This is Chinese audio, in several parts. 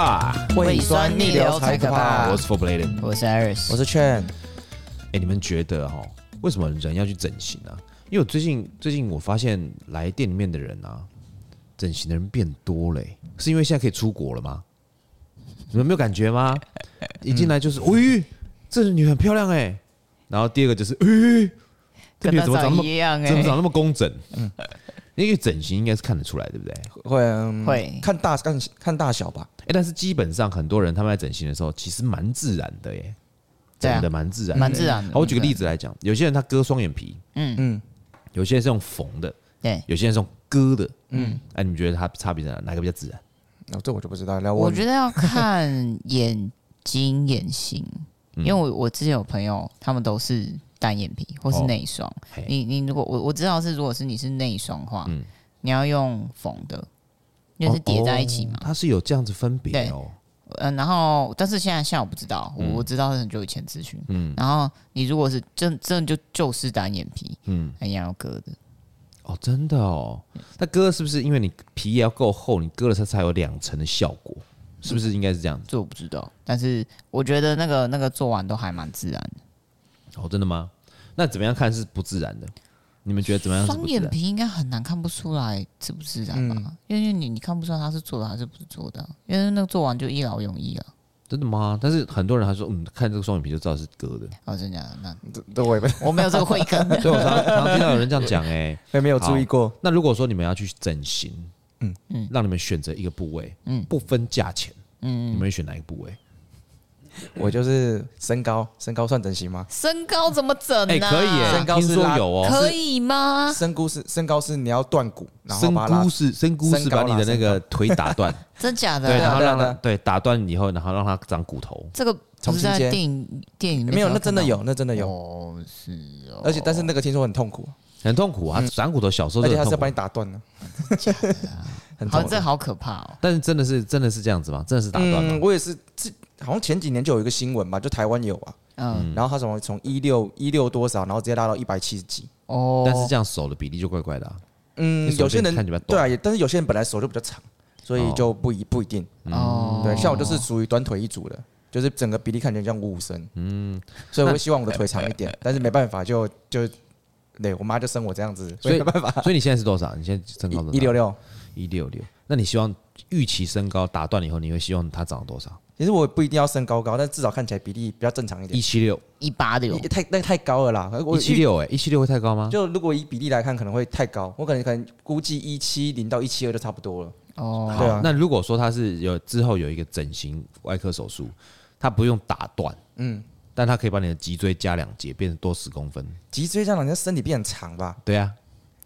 怕，胃酸逆流才可怕。我是 Four Bladen，我是 Iris，我是 Chen。哎，你们觉得哈，为什么人要去整形啊？因为我最近最近我发现来店里面的人啊，整形的人变多了，是因为现在可以出国了吗？你们没有感觉吗？一进来就是，喂，这女很漂亮哎。然后第二个就是，哎，这女怎么长那么怎么长那么工整？嗯。因为整形应该是看得出来，对不对？会、嗯、会看大看看大小吧。哎，但是基本上很多人他们在整形的时候，其实蛮自然的耶，整的蛮自然，蛮自然的。好，我举个例子来讲，有些人他割双眼皮，嗯嗯，有些人是用缝的，对，有些人是用割的，嗯。哎，你们觉得它差别在哪？哪个比较自然？哦，这我就不知道。了我觉得要看眼睛眼型，因为我我之前有朋友，他们都是。单眼皮或是内双，你你如果我我知道是如果是你是内双的话，嗯，你要用缝的，因为是叠在一起嘛，它是有这样子分别哦，嗯，然后但是现在现在我不知道，我我知道是很久以前咨询，嗯，然后你如果是真真的就就是单眼皮，嗯，还要割的，哦，真的哦，那割是不是因为你皮也要够厚，你割了它才有两层的效果，是不是应该是这样子？这我不知道，但是我觉得那个那个做完都还蛮自然的。哦，真的吗？那怎么样看是不自然的？你们觉得怎么样？双眼皮应该很难看不出来自不自然吧？嗯、因为你你看不出来他是做的还是不是做的，因为那个做完就一劳永逸了。真的吗？但是很多人还说，嗯，看这个双眼皮就知道是割的。哦，真的假的？那这我也没我没有这个慧根，所以我常常听到有人这样讲，哎，也 没有注意过。那如果说你们要去整形，嗯嗯，让你们选择一个部位，嗯，不分价钱，嗯，你们会选哪一个部位？我就是身高，身高算整形吗？身高怎么整呢？可以，身高是说有哦，可以吗？身高是身高是你要断骨，身高是身高是把你的那个腿打断，真假的？对，然后让它对打断以后，然后让它长骨头。这个不是在电影电影没有，那真的有，那真的有。哦，是哦。而且但是那个听说很痛苦，很痛苦啊！长骨头小时候，而且他是要把你打断呢。好，这好可怕哦。但是真的是真的是这样子吗？真的是打断吗？我也是这好像前几年就有一个新闻吧，就台湾有啊，嗯，然后他怎么从一六一六多少，然后直接拉到一百七十几，哦，但是这样手的比例就怪怪的，啊，嗯，有些人对啊，但是有些人本来手就比较长，所以就不一不一定，哦，对，像我就是属于短腿一组的，就是整个比例看起来像五五身，嗯，所以我会希望我的腿长一点，但是没办法，就就对我妈就生我这样子，所以没办法，所以你现在是多少？你现在身高多少？一六六，一六六，那你希望预期身高打断了以后，你会希望它长多少？其实我不一定要身高高，但至少看起来比例比较正常一点。一七六，一八六，太那太高了啦！一七六，哎，一七六会太高吗？就如果以比例来看，可能会太高。我可能可能估计一七零到一七二就差不多了。哦，对啊。那如果说他是有之后有一个整形外科手术，他不用打断，嗯，但他可以把你的脊椎加两节，变成多十公分。脊椎加两节，身体变长吧？对啊。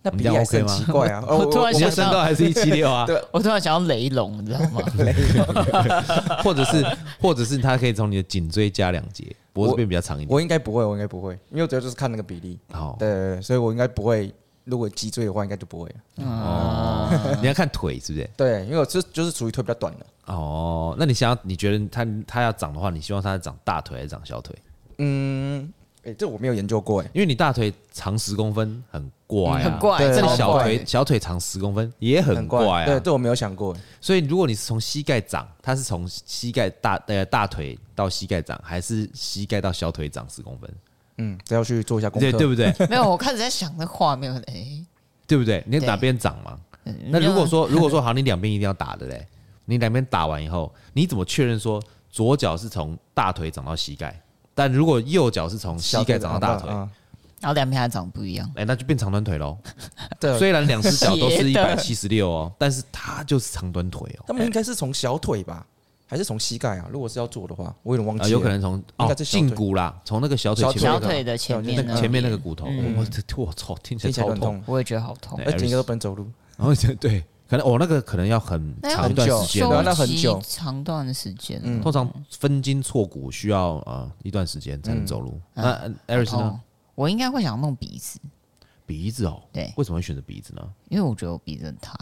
那比例还是很奇怪啊！我突然想身高还是一七六啊！对，我突然想要雷龙，你知道吗？雷龙，或者是，或者是他可以从你的颈椎加两节，脖子变比较长一点。我应该不会，我应该不会，因为我主要就是看那个比例。好，对，所以我应该不会。如果脊椎的话，应该就不会。哦，你要看腿是不是？对，因为我这就是属于腿比较短的。哦，那你想要？你觉得他他要长的话，你希望他长大腿还是长小腿？嗯。哎，这我没有研究过哎，因为你大腿长十公分很怪，很怪。这里小腿小腿长十公分也很怪啊。对，这我没有想过。所以如果你是从膝盖长，它是从膝盖大呃大腿到膝盖长，还是膝盖到小腿长十公分？嗯，这要去做一下功课，对对不对？没有，我开始在想那画面，哎，对不对？你哪边长嘛？那如果说 如果说好，你两边一定要打的嘞，你两边打完以后，你怎么确认说左脚是从大腿长到膝盖？但如果右脚是从膝盖长到大腿，然后两边还长不一样，哎，那就变长短腿喽。对，虽然两只脚都是一百七十六哦，但是它就是长短腿哦。他们应该是从小腿吧，还是从膝盖啊？如果是要做的话，我有点忘记了。有可能从哦，胫骨啦，从那个小腿小腿的前面前面那个骨头。我我操，听起来超痛，我也觉得好痛，而且都不能走路。然后对。可能我那个可能要很长一段时间，那很久，长段的时间。嗯，通常分筋错骨需要呃一段时间才能走路。那 Iris 呢？我应该会想弄鼻子。鼻子哦，对，为什么会选择鼻子呢？因为我觉得我鼻子很塌。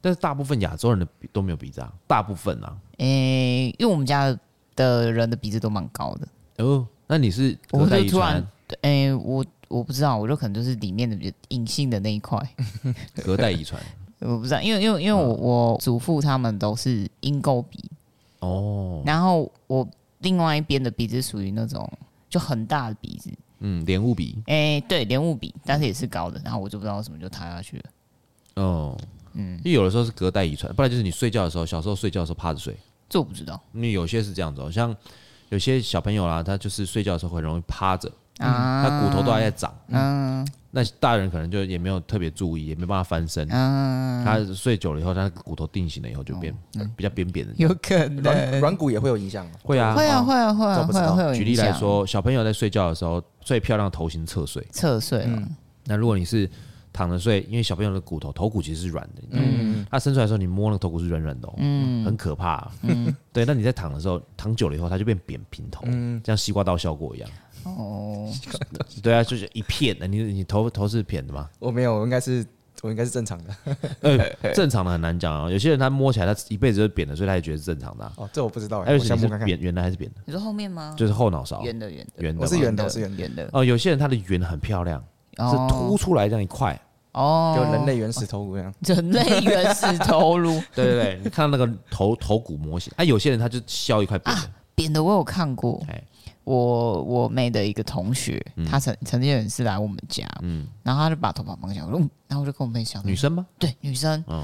但是大部分亚洲人的鼻都没有鼻子啊，大部分啊。诶，因为我们家的人的鼻子都蛮高的。哦，那你是隔代遗传？诶，我我不知道，我就可能就是里面的隐性的那一块，隔代遗传。我不知道，因为因为因为我我祖父他们都是鹰钩鼻，哦，然后我另外一边的鼻子属于那种就很大的鼻子，嗯，莲雾鼻，哎、欸，对，莲雾鼻，但是也是高的，然后我就不知道为什么就塌下去了。哦，嗯，因为有的时候是隔代遗传，不然就是你睡觉的时候，小时候睡觉的时候趴着睡，这我不知道。因为有些是这样子，哦，像有些小朋友啦，他就是睡觉的时候很容易趴着。啊，他骨头都还在长，嗯，那大人可能就也没有特别注意，也没办法翻身，嗯，他睡久了以后，他骨头定型了以后就变比较扁扁的，有可能。软软骨也会有影响，会啊，会啊，会啊，会啊，会啊，会有。举例来说，小朋友在睡觉的时候，最漂亮的头型侧睡，侧睡，那如果你是躺着睡，因为小朋友的骨头头骨其实是软的，嗯，他伸出来的时候，你摸那个头骨是软软的，嗯，很可怕，嗯，对。那你在躺的时候，躺久了以后，它就变扁平头，嗯，像西瓜刀效果一样。哦，对啊，就是一片的。你你头头是扁的吗？我没有，我应该是我应该是正常的。呃，正常的很难讲啊。有些人他摸起来他一辈子都是扁的，所以他也觉得是正常的。哦，这我不知道。还有你是扁圆的还是扁的？你说后面吗？就是后脑勺。圆的圆的圆的。我是圆的，我是圆圆的。哦，有些人他的圆很漂亮，是凸出来这样一块。哦，就人类原始头颅这样。人类原始头颅。对对对，你看到那个头头骨模型啊，有些人他就削一块扁的。扁的我有看过。我我妹的一个同学，她曾曾经有一次来我们家，嗯，然后她就把头发绑起来，然后我就跟我妹讲，女生吗？对，女生。嗯，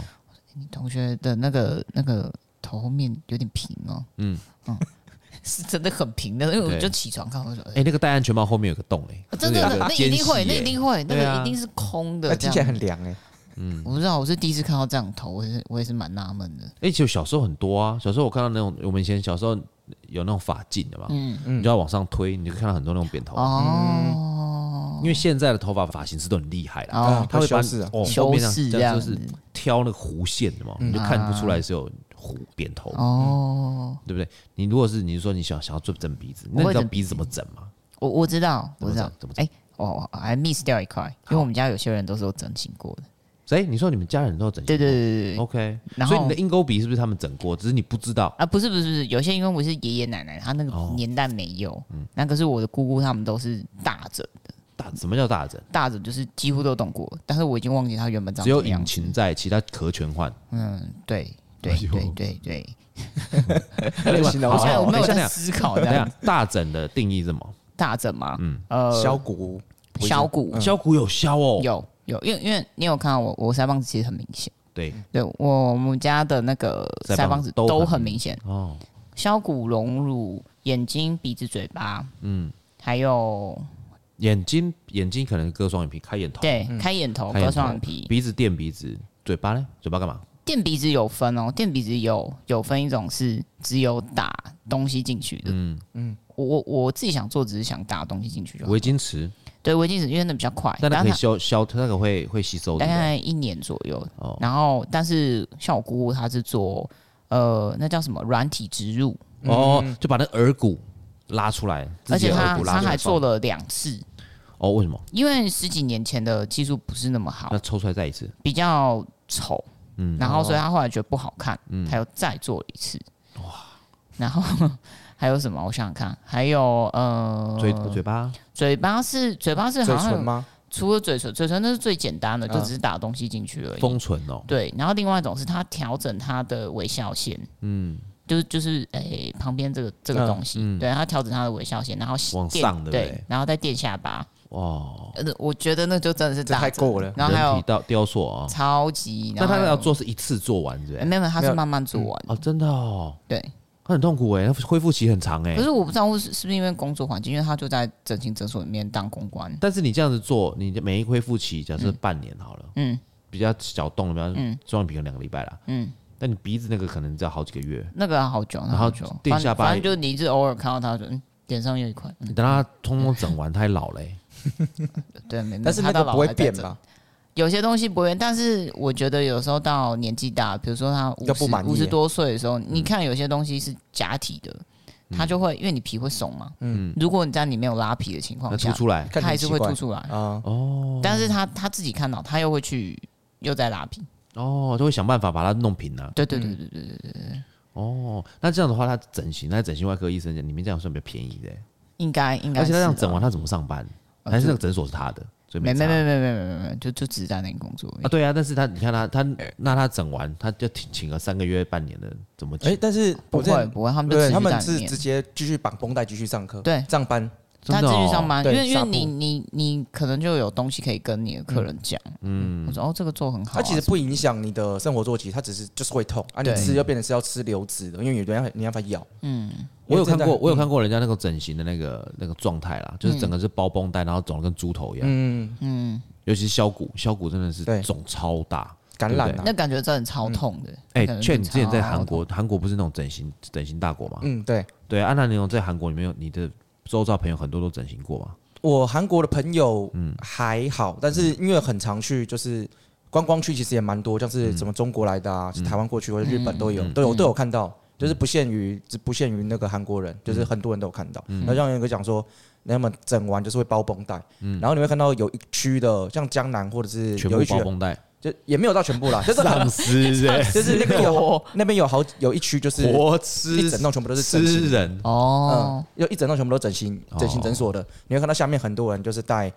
你同学的那个那个头后面有点平哦，嗯嗯，是真的很平的，因为我就起床看，我说，哎，那个戴安全帽后面有个洞哎，真的，那一定会，那一定会，那个一定是空的，听起来很凉哎，嗯，我不知道，我是第一次看到这样头，我是我也是蛮纳闷的。哎，就小时候很多啊，小时候我看到那种，我们以前小时候。有那种发禁的嘛？嗯嗯，你就要往上推，你就看到很多那种扁头。哦，因为现在的头发发型师都很厉害啦，他会把哦后面这样就是挑那个弧线的嘛，你就看不出来是有弧扁头。哦，对不对？你如果是你说你想想要做整鼻子，那你知道鼻子怎么整吗？我我知道，我知道怎么整。哎，哦，还 miss 掉一块，因为我们家有些人都是有整形过的。所以你说你们家人都整形？对对对对，OK。然后所以你的鹰钩鼻是不是他们整过？只是你不知道啊？不是不是不是，有些鹰钩鼻是爷爷奶奶他那个年代没有，嗯，那可是我的姑姑他们都是大整的。大什么叫大整？大整就是几乎都动过，但是我已经忘记他原本长。只有引擎在，其他壳全换。嗯，对对对对对。我现在我没有在思考这样。大整的定义是什么？大整吗？嗯呃，削骨，削骨，削骨有削哦，有。有，因为因为你有看到我，我腮帮子其实很明显。对，对我们家的那个腮帮子都很明显哦。削骨隆乳，眼睛、鼻子、嘴巴，嗯，还有眼睛，眼睛可能割双眼皮，开眼头。对，开眼头，割双眼皮。鼻子垫鼻子，嘴巴呢？嘴巴干嘛？垫鼻子有分哦，垫鼻子有有分一种是只有打东西进去的。嗯嗯，我我我自己想做，只是想打东西进去就好。微晶瓷。对，微晶石因为那比较快，但它可以消消，它那个会会吸收，大概一年左右。哦，然后但是像我姑姑她是做呃，那叫什么软体植入哦，就把那耳骨拉出来，而且她她还做了两次。哦，为什么？因为十几年前的技术不是那么好，那抽出来再一次比较丑，嗯，然后所以她后来觉得不好看，嗯，他又再做了一次，哇，然后。还有什么？我想想看，还有呃，嘴嘴巴，嘴巴是嘴巴是好像吗？除了嘴唇，嘴唇那是最简单的，就只是打东西进去而已。封唇哦，对。然后另外一种是它调整它的微笑线，嗯，就是就是诶旁边这个这个东西，对，它调整它的微笑线，然后往上的对，然后再垫下巴。哇，我觉得那就真的是太够了。然后还有雕雕塑啊，超级。那他要做是一次做完对？没有，他是慢慢做完哦，真的哦，对。他很痛苦哎，他恢复期很长哎。可是我不知道是是不是因为工作环境，因为他就在整形诊所里面当公关。但是你这样子做，你的每一恢复期假设半年好了，嗯，比较小动的，比较双眼皮可能两个礼拜啦，嗯。但你鼻子那个可能只要好几个月，那个要好久，然后就垫下巴，反正就你一直偶尔看到他，就脸上有一块。你等他通通整完，他还老嘞。对，但是那个不会变吧？有些东西不会，但是我觉得有时候到年纪大，比如说他五十五十多岁的时候，你看有些东西是假体的，他就会因为你皮会松嘛，嗯，如果你在里面有拉皮的情况下，凸出来，他还是会凸出来。啊，哦，但是他他自己看到，他又会去又在拉皮，哦，就会想办法把它弄平啊，对对对对对对对对，哦，那这样的话，他整形，那整形外科医生里面这样算比较便宜的，应该应该，而且他这样整完，他怎么上班？还是那个诊所是他的？没没没没没没没就就只在那里工作啊对啊但是他你看他他那他整完他就请请了三个月半年的怎么哎但是不会不会他们对他们是直接继续绑绷带继续上课对。上班。他继续上班，因为因为你你你可能就有东西可以跟你的客人讲，嗯，我说哦这个做很好，它其实不影响你的生活作息，它只是就是会痛，啊你吃又变成是要吃流质的，因为有人要你要把它咬，嗯，我有看过我有看过人家那个整形的那个那个状态啦，就是整个是包绷带，然后肿的跟猪头一样，嗯嗯，尤其是削骨，削骨真的是肿超大，感染，那感觉真的超痛的。哎，劝你之前在韩国，韩国不是那种整形整形大国吗？嗯，对。对，安娜，你有在韩国里面有你的。周遭朋友很多都整形过吗？我韩国的朋友嗯。还好，但是因为很常去，就是观光区其实也蛮多，像是什么中国来的啊，台湾过去或者日本都有，都有都有看到，就是不限于只不限于那个韩国人，就是很多人都有看到。那像有一个讲说，那么整完就是会包绷带，然后你会看到有一区的像江南或者是有一区包绷带。就也没有到全部啦，就是丧尸，就是那个有 那边有好有一区就是活吃一整栋全部都是吃人。哦，有一整栋全部都整形整形诊所的，你会看到下面很多人就是戴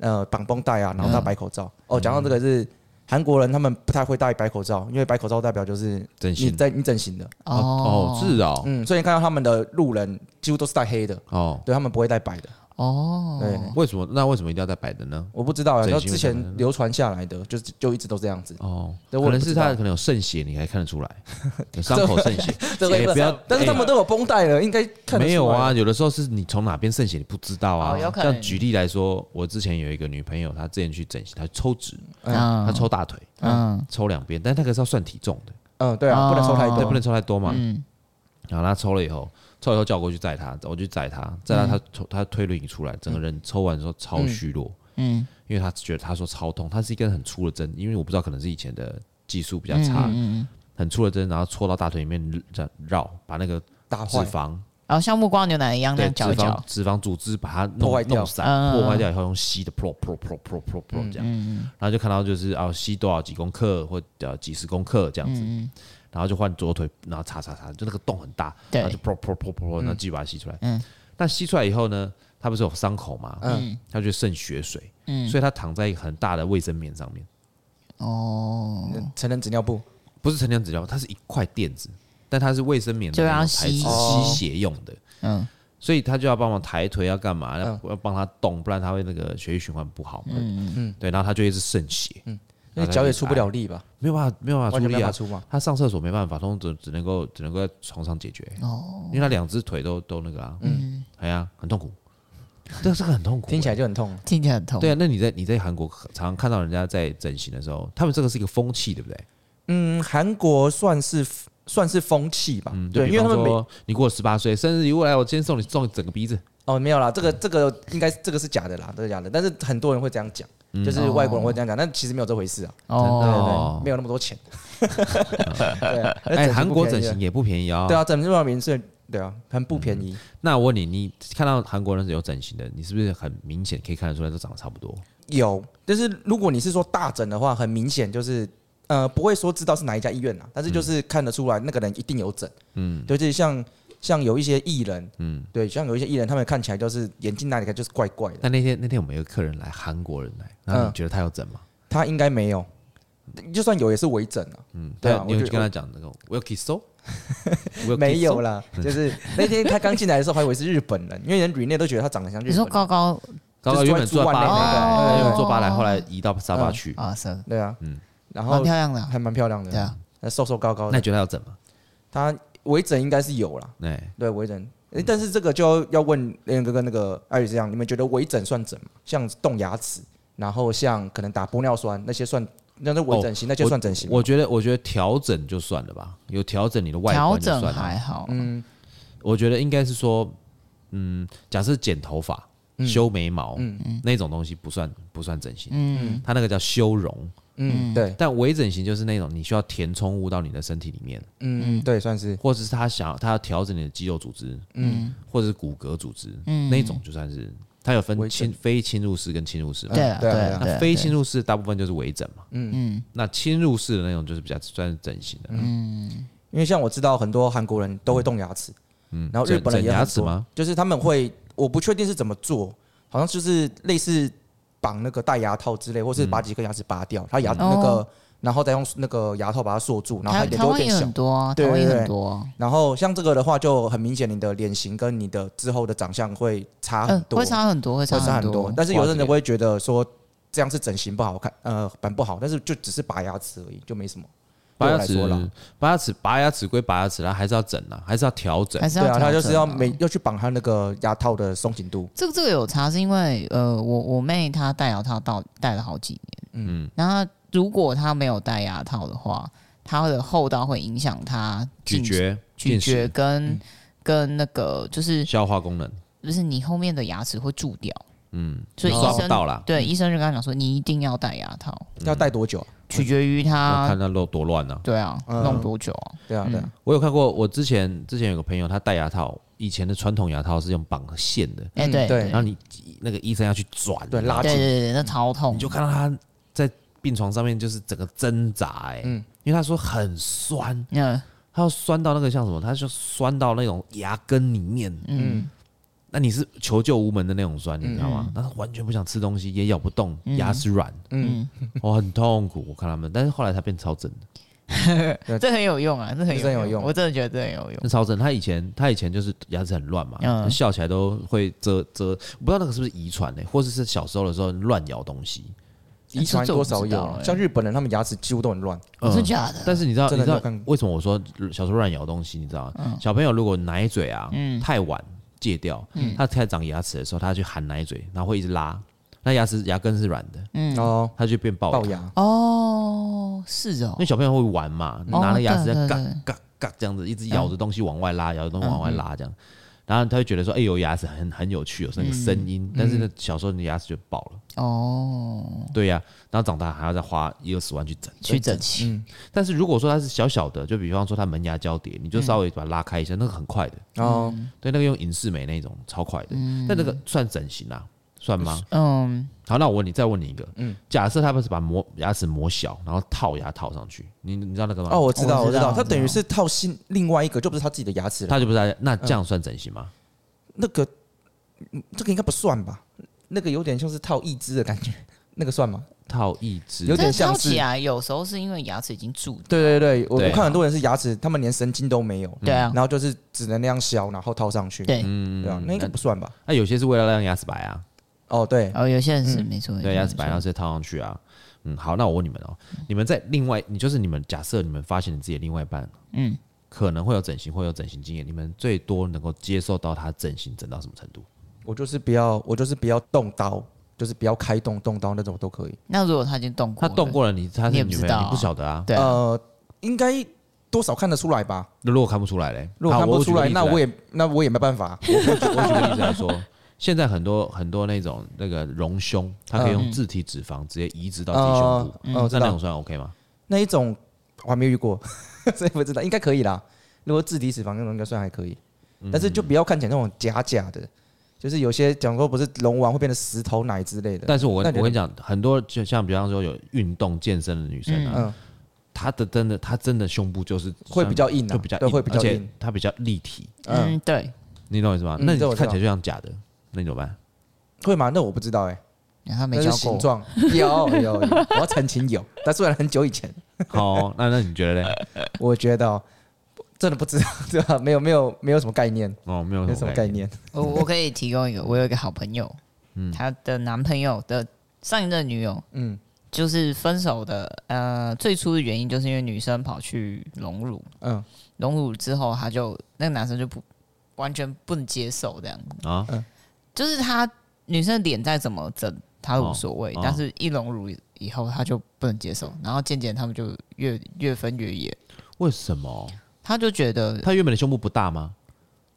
呃绑绷带啊，然后戴白口罩。哦，讲到这个是韩国人，他们不太会戴白口罩，因为白口罩代表就是整形，在你整形的。哦。哦是啊，嗯，所以你看到他们的路人几乎都是戴黑的。哦，对他们不会戴白的。哦，对，为什么？那为什么一定要在白的呢？我不知道啊，然后之前流传下来的，就就一直都这样子。哦，可能是他可能有渗血，你还看得出来，有伤口渗血。对，不要。但是他们都有绷带了，应该看没有啊？有的时候是你从哪边渗血，你不知道啊。像举例来说，我之前有一个女朋友，她之前去整形，她抽脂，她抽大腿，嗯，抽两边，但那个是要算体重的。嗯，对啊，不能抽太多，不能抽太多嘛。嗯，然后她抽了以后。抽以后叫我过去载他，我去载他，载他他抽他推轮椅出来，整个人抽完之后超虚弱，嗯，因为他觉得他说超痛，他是一根很粗的针，因为我不知道可能是以前的技术比较差，嗯，很粗的针，然后戳到大腿里面这样绕，把那个大脂肪，然后像木瓜牛奶一样那样搅一搅，脂肪组织把它弄弄散，破坏掉以后用吸的，pro pro pro pro pro pro 这样，然后就看到就是啊吸多少几公克或者几十公克这样子。然后就换左腿，然后擦擦擦，就那个洞很大，然后就噗噗噗噗，然后继续把它吸出来。嗯，但吸出来以后呢，它不是有伤口嘛？嗯，它就渗血水。嗯，所以它躺在一个很大的卫生棉上面。哦，成人纸尿布不是成人纸尿布，它是一块垫子，但它是卫生棉，就要吸吸血用的。嗯，所以他就要帮忙抬腿，要干嘛？要要帮他动，不然他会那个血液循环不好。嗯嗯嗯，对，然后他就一直渗血。嗯。那脚也出不了力吧？没有办法，没有办法出力啊！出他上厕所没办法，通只只能够只能够在床上解决。哦，因为他两只腿都都那个啊，嗯，哎呀，很痛苦，这个是个很痛苦，听起来就很痛，听起来很痛。对啊，那你在你在韩国常常看到人家在整形的时候，他们这个是一个风气，对不对？嗯，韩国算是算是风气吧。嗯，对，因为他们说你过十八岁生日礼物来，我今天送你送你整个鼻子。哦，没有啦，这个这个应该这个是假的啦，这是假的。但是很多人会这样讲。就是外国人会这样讲，但其实没有这回事啊。哦，对对，没有那么多钱。对，哎，韩国整形也不便宜啊。对啊，整这么名是，对啊，很不便宜。那我问你，你看到韩国人是有整形的，你是不是很明显可以看得出来都长得差不多？有，但是如果你是说大整的话，很明显就是，呃，不会说知道是哪一家医院啊，但是就是看得出来那个人一定有整。嗯，就是像。像有一些艺人，嗯，对，像有一些艺人，他们看起来就是眼睛哪里看就是怪怪的。那那天那天我们有个客人来，韩国人来，那你觉得他有整吗？他应该没有，就算有也是微整啊。嗯，对啊，你有去跟他讲那个我有 kiss 哦，没有啦，就是那天他刚进来的时候，还以为是日本人，因为人 Rene 都觉得他长得像日本人。你说高高高高原本坐芭蕾，原本坐芭蕾，后来移到沙发去啊，是，对啊，嗯，然后蛮漂亮的，还蛮漂亮的，对啊，那瘦瘦高高的。那你觉得他要整吗？他。微整应该是有了，对。对，微整，但是这个就要问连哥跟那个艾宇这样，你们觉得微整算整吗？像动牙齿，然后像可能打玻尿酸那些算，那是微整形，那就算整形。我觉得，我觉得调整就算了吧，有调整你的外观就算了。调整还好，嗯，我觉得应该是说，嗯，假设剪头发、修眉毛，那种东西不算不算整形，嗯，它那个叫修容。嗯，对，但微整形就是那种你需要填充物到你的身体里面，嗯嗯，对，算是，或者是他想他要调整你的肌肉组织，嗯，或者是骨骼组织，嗯，那种就算是，它有分侵非侵入式跟侵入式嘛，对对，那非侵入式大部分就是微整嘛，嗯。嗯，那侵入式的那种就是比较算是整形的，嗯，因为像我知道很多韩国人都会动牙齿，嗯，然后日本人也牙齿吗？就是他们会，我不确定是怎么做，好像就是类似。绑那个戴牙套之类，或是把几颗牙齿拔掉，他牙那个。然后再用那个牙套把它锁住，然后它脸就会变小。很多啊，对对对，然后像这个的话，就很明显，你的脸型跟你的之后的长相会差很多，会差很多，会差很多。但是有的人会觉得说这样是整形不好看，呃，蛮不好。但是就只是拔牙齿而已，就没什么。拔牙齿，拔牙齿，拔牙齿归拔牙齿，它还是要整啊，还是要调整。还是要对啊，他就是要每要去绑它那个牙套的松紧度。这个这个有差，是因为呃，我我妹她戴牙套到戴了好几年，嗯，然后。如果她没有戴牙套的话，她的厚道会影响她咀嚼、咀嚼跟、嗯、跟那个就是消化功能，就是你后面的牙齿会蛀掉。嗯，所以医生到了，对医生就跟他讲说，你一定要戴牙套。要戴多久？取决于他看他弄多乱呢。对啊，弄多久啊？对啊，对啊。我有看过，我之前之前有个朋友，他戴牙套，以前的传统牙套是用绑线的。哎，对对。然后你那个医生要去转，对，拉紧，对对对，那超痛。你就看到他在。病床上面就是整个挣扎哎、因为他说很酸，嗯，他要酸到那个像什么，他就酸到那种牙根里面，嗯，那你是求救无门的那种酸，你知道吗？他完全不想吃东西，也咬不动，牙齿软，嗯，我很痛苦，我看他们，但是后来他变超正的，这很有用啊，这很有用，我真的觉得这很有用。那超正，他以前他以前就是牙齿很乱嘛，嗯，笑起来都会遮遮，我不知道那个是不是遗传呢，或者是小时候的时候乱咬东西。遗传多少有，像日本人他们牙齿几乎都很乱，是假的。但是你知道，你知道为什么我说小时候乱咬东西？你知道吗？小朋友如果奶嘴啊太晚戒掉，他开始长牙齿的时候，他去含奶嘴，然后会一直拉，那牙齿牙根是软的，嗯。哦，他就变龅牙。哦，是哦，因为小朋友会玩嘛，拿那牙齿在嘎嘎嘎这样子，一直咬着东西往外拉，咬着东西往外拉这样。然后他会觉得说：“哎、欸，有牙齿很很有趣，有那个声音。嗯”但是呢，小时候你的牙齿就爆了。哦，对呀、啊。然后长大还要再花一二十万去整去整齐。嗯。但是如果说它是小小的，就比方说它门牙交叠，你就稍微把它拉开一下，嗯、那个很快的。哦。对，那个用隐适美那种超快的。嗯。但那个算整形啊？算吗？嗯，好，那我问你，再问你一个，嗯，假设他们是把磨牙齿磨小，然后套牙套上去，你你知道那个吗？哦，我知道，我知道，他等于是套新另外一个，就不是他自己的牙齿了，他就不是，那这样算整形吗？那个，这个应该不算吧？那个有点像是套义肢的感觉，那个算吗？套义肢有点像是啊，有时候是因为牙齿已经蛀。对对对，我我看很多人是牙齿，他们连神经都没有，对啊，然后就是只能那样削，然后套上去，对，嗯，对啊，那应该不算吧？那有些是为了让牙齿白啊。哦，对，哦，有些人是没错，对，牙齿白，然后直接套上去啊。嗯，好，那我问你们哦，你们在另外，你就是你们假设你们发现你自己的另外一半，嗯，可能会有整形，会有整形经验，你们最多能够接受到他整形整到什么程度？我就是不要，我就是不要动刀，就是不要开动动刀那种都可以。那如果他已经动过，他动过了，你他是女朋友，你不晓得啊？对，呃，应该多少看得出来吧？那如果看不出来嘞？如果看不出来，那我也那我也没办法。我举个例子来说。现在很多很多那种那个隆胸，它可以用自体脂肪直接移植到自己胸部，那那种算 OK 吗？那一种我还没遇过，所以不知道，应该可以啦。如果自体脂肪那种应该算还可以，但是就不要看起来那种假假的，就是有些讲说不是隆完会变成石头奶之类的。但是我跟我跟你讲，很多就像比方说有运动健身的女生啊，她的真的她真的胸部就是会比较硬，就比较硬，而且她比较立体。嗯，对，你懂我意思吗？那你看起来就像假的。那你怎么办？会吗？那我不知道哎、欸，他没教过。形状 有有有，我要澄清有，但是很久以前。好，那那你觉得嘞？我觉得真的不知道，对吧？没有没有没有什么概念哦，没有什么概念。我我可以提供一个，我有一个好朋友，嗯，他的男朋友的上一任女友，嗯，就是分手的。呃，最初的原因就是因为女生跑去隆乳，嗯，隆乳之后，他就那个男生就不。完全不能接受这样子啊，就是她女生的脸再怎么整，她都无所谓，但是一隆乳以后，她就不能接受，然后渐渐他们就越越分越远。为什么？她就觉得她原本的胸部不大吗？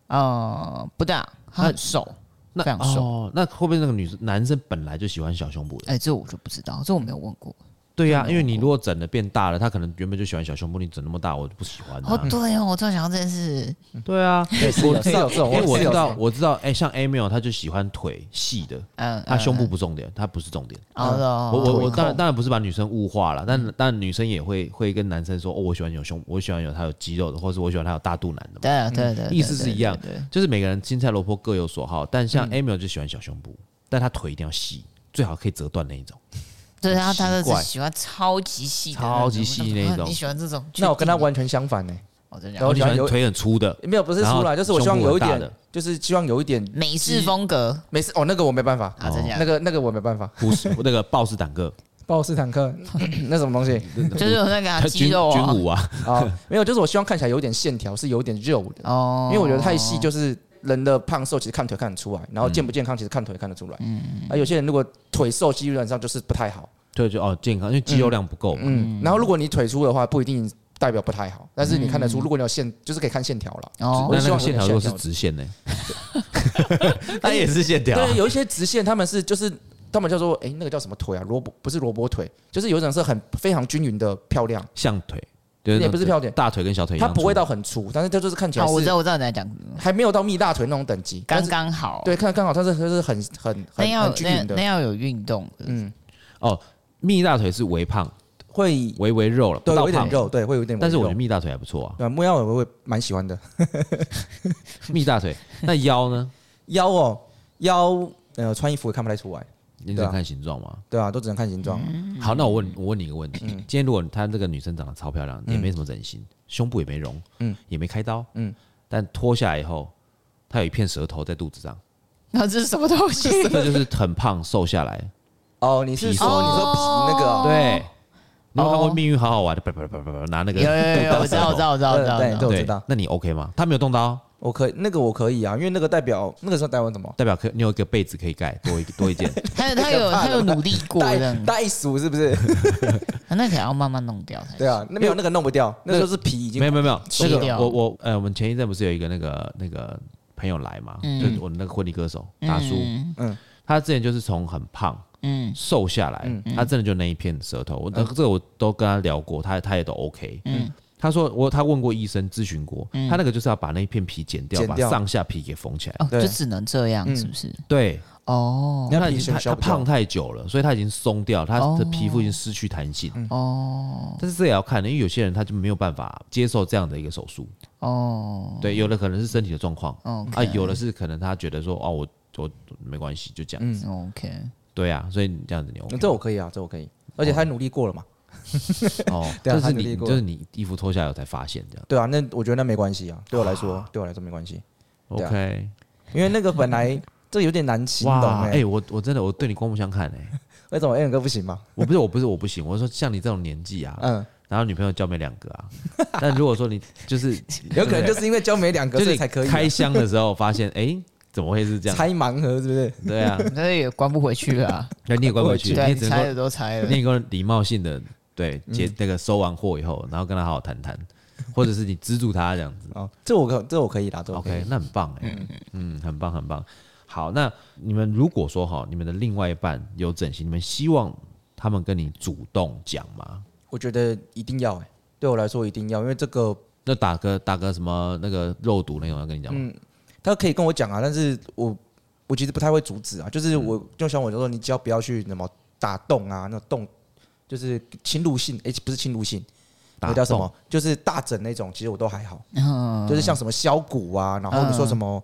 呃，不大，她很瘦，非常瘦。那会不会那个女生男生本来就喜欢小胸部的？哎，这我就不知道，这我没有问过。对呀，因为你如果整的变大了，他可能原本就喜欢小胸部，你整那么大，我就不喜欢。哦，对哦，我突然想到这件事。对啊，我知道，因为我知道，我知道，哎，像 Emil 他就喜欢腿细的，嗯，他胸部不重点，他不是重点。哦，我我我当然当然不是把女生物化了，但但女生也会会跟男生说，哦，我喜欢有胸，我喜欢有他有肌肉的，或者我喜欢他有大肚腩的。对啊，对对，意思是一样，就是每个人青菜萝卜各有所好，但像 Emil 就喜欢小胸部，但他腿一定要细。最好可以折断那一种。对啊，他是喜欢超级细、超级细那种。你喜欢这种？那我跟他完全相反呢。我真的，我喜欢腿很粗的。没有，不是粗啦，就是我希望有一点，就是希望有一点美式风格。美式哦，那个我没办法。啊，真的。那个那个我没办法。不是那个豹式坦克。豹式坦克，那什么东西？就是有那个肌肉啊。军武啊。啊，没有，就是我希望看起来有点线条，是有点肉的。哦。因为我觉得太细，就是人的胖瘦其实看腿看得出来，然后健不健康其实看腿看得出来。嗯。啊，有些人如果腿瘦，基本上就是不太好。对，就哦健康，因为肌肉量不够。嗯。然后如果你腿粗的话，不一定代表不太好，但是你看得出，如果你有线，就是可以看线条了。哦。那那个线条如果是直线呢？它也是线条。对，有一些直线，他们是就是。他们叫做哎，那个叫什么腿啊？萝卜不是萝卜腿，就是有一种是很非常均匀的漂亮象腿，对，也不是漂点，大腿跟小腿一样，它不会到很粗，但是它就是看起来。我知道我知道你在讲，还没有到蜜大腿那种等级，刚刚好。对，看刚好，它是它是很很很均匀的，那要有运动。嗯，哦，蜜大腿是微胖，会微微肉了，对，有点肉，对，会有点。但是我觉得蜜大腿还不错啊。对，木腰我会蛮喜欢的。蜜大腿，那腰呢？腰哦，腰呃，穿衣服也看不太出来。你只能看形状吗？对啊，都只能看形状。好，那我问，我问你一个问题：今天如果她这个女生长得超漂亮，也没什么整形，胸部也没隆，嗯，也没开刀，嗯，但脱下来以后，她有一片舌头在肚子上，那这是什么东西？这就是很胖瘦下来。哦，你是说你说皮那个？对，你有看过《命运好好玩》的？不不不不不，拿那个？有有 有，我知道我知道我知道我知道，对，我知道。那你 OK 吗？他没有动刀。我可以，那个我可以啊，因为那个代表那个时候代表什么？代表可你有一个被子可以盖，多一多一件。他有他有他有努力过的，袋鼠是不是？那可要慢慢弄掉。对啊，那没有那个弄不掉，那时候是皮已经没有没有没有。那个我我呃，我们前一阵不是有一个那个那个朋友来嘛，就是我那个婚礼歌手大叔，嗯，他之前就是从很胖，嗯，瘦下来，他真的就那一片舌头，我这个我都跟他聊过，他他也都 OK，嗯。他说我他问过医生咨询过，他那个就是要把那一片皮剪掉，把上下皮给缝起来，就只能这样，是不是？对，哦，因为他他胖太久了，所以他已经松掉，他的皮肤已经失去弹性。哦，但是这也要看的，因为有些人他就没有办法接受这样的一个手术。哦，对，有的可能是身体的状况，啊，有的是可能他觉得说，哦，我我没关系，就这样子。OK，对啊，所以你这样子你 OK，这我可以啊，这我可以，而且他努力过了嘛。哦，对啊，就是你，就是你衣服脱下来我才发现这样。对啊，那我觉得那没关系啊，对我来说，对我来说没关系。OK，因为那个本来这有点难形容哎，我我真的我对你刮目相看哎，为什么 Allen 哥不行吗？我不是我不是我不行，我说像你这种年纪啊，嗯，然后女朋友交没两个啊，但如果说你就是有可能就是因为交没两个，所以才可以开箱的时候发现，哎，怎么会是这样？拆盲盒是不是？对啊，那也关不回去啊，那你也关不回去，你拆了都拆了，那个礼貌性的。对，结那个收完货以后，然后跟他好好谈谈，或者是你资助他这样子。哦，这我可这我可以啦，这 OK，那很棒哎，嗯，很棒很棒。好，那你们如果说哈，你们的另外一半有整形，你们希望他们跟你主动讲吗？我觉得一定要哎，对我来说一定要，因为这个那打个打个什么那个肉毒那种要跟你讲吗？嗯，他可以跟我讲啊，但是我我其实不太会阻止啊，就是我就像我就说，你只要不要去什么打洞啊，那洞。就是侵入性，哎，不是侵入性，那叫什么？就是大整那种，其实我都还好。就是像什么削骨啊，然后你说什么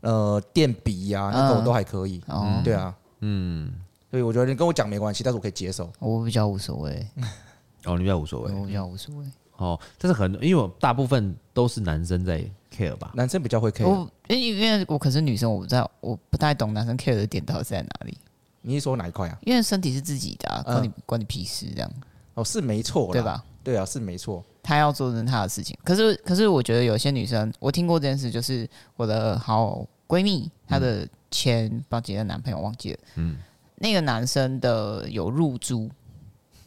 呃垫鼻啊，那个我都还可以。对啊，嗯，所以我觉得你跟我讲没关系，但是我可以接受。我比较无所谓。哦，你比较无所谓。我比较无所谓。哦，但是很，因为我大部分都是男生在 care 吧？男生比较会 care。因为我可是女生，我不知道，我不太懂男生 care 的点到底在哪里。你是说哪一块啊？因为身体是自己的，啊，关你关你屁事这样。哦，是没错，对吧？对啊，是没错。他要做的是他的事情。可是，可是我觉得有些女生，我听过这件事，就是我的好闺蜜，她的前不知道几任男朋友忘记了。嗯。那个男生的有入住，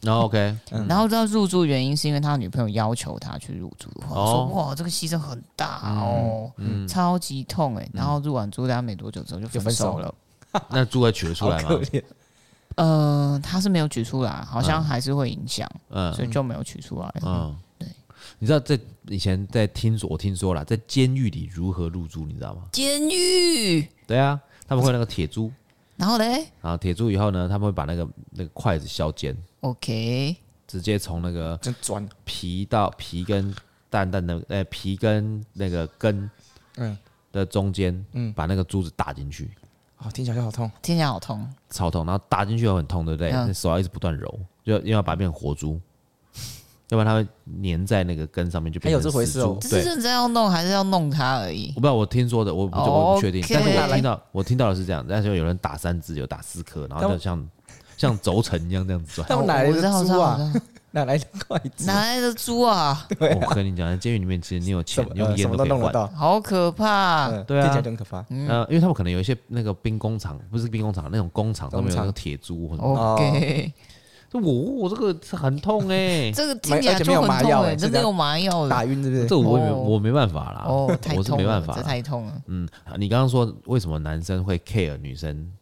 然后 OK，然后知道入住原因是因为他女朋友要求他去入住的话，说哇这个牺牲很大哦，超级痛哎。然后入完住，大家没多久之后就分手了。那猪还取得出来吗？呃，他是没有取出来，好像还是会影响，嗯，所以就没有取出来。嗯，对。你知道在以前在听说，我听说了，在监狱里如何入珠，你知道吗？监狱。对啊，他们会那个铁珠，然后嘞，啊铁珠以后呢，他们会把那个那个筷子削尖，OK，直接从那个钻皮到皮跟淡淡的呃皮跟那个根嗯的中间，嗯，把那个珠子打进去。哦，听起来就好痛，听起来好痛，超痛，然后打进去又很痛，对不对？手要一直不断揉，就因为要把它变成活猪，要不然它会粘在那个根上面，就变成死猪。还有这回事哦？只是认真要弄还是要弄它而已？我不知道，我听说的，我我不确定，但是我听到我听到的是这样，但是有人打三支，有打四颗，然后就像像轴承一样这样子转。他们哪来的猪啊？哪来的筷子？哪来的猪啊？我跟你讲，在监狱里面，其实你有钱，用烟都可以换。好可怕！对啊，听起来很可怕。呃，因为他们可能有一些那个兵工厂，不是兵工厂，那种工厂上面有那个铁珠或者。OK。我我这个很痛哎，这个听起来就很痛哎，真的有麻药，打晕是不是？这我我没办法啦，哦，我是没办法，这太痛了。嗯，你刚刚说为什么男生会 care 女生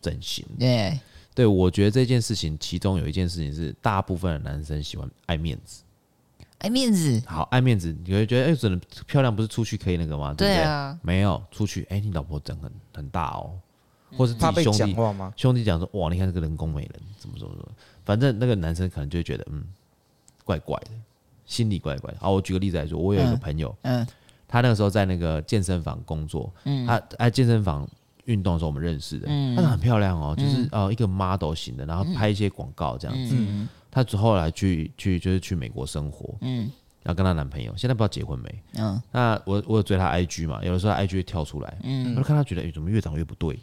整形？对。对，我觉得这件事情，其中有一件事情是，大部分的男生喜欢爱面子，爱面子，好爱面子，你会觉得哎，真的漂亮，不是出去可以那个吗？对不对？对啊，没有出去，哎，你老婆整很很大哦，或是自己兄弟兄弟讲说，哇，你看这个人工美人，怎么怎么怎么，反正那个男生可能就会觉得，嗯，怪怪的，心里怪怪的。好，我举个例子来说，我有一个朋友，嗯，他那个时候在那个健身房工作，嗯，他在健身房。运动的时候我们认识的，她很漂亮哦，就是呃一个 model 型的，然后拍一些广告这样子。她之后来去去就是去美国生活，嗯，然后跟她男朋友，现在不知道结婚没？嗯，那我我有追她 IG 嘛，有的时候 IG 会跳出来，嗯，我就看她觉得哎怎么越长越不对，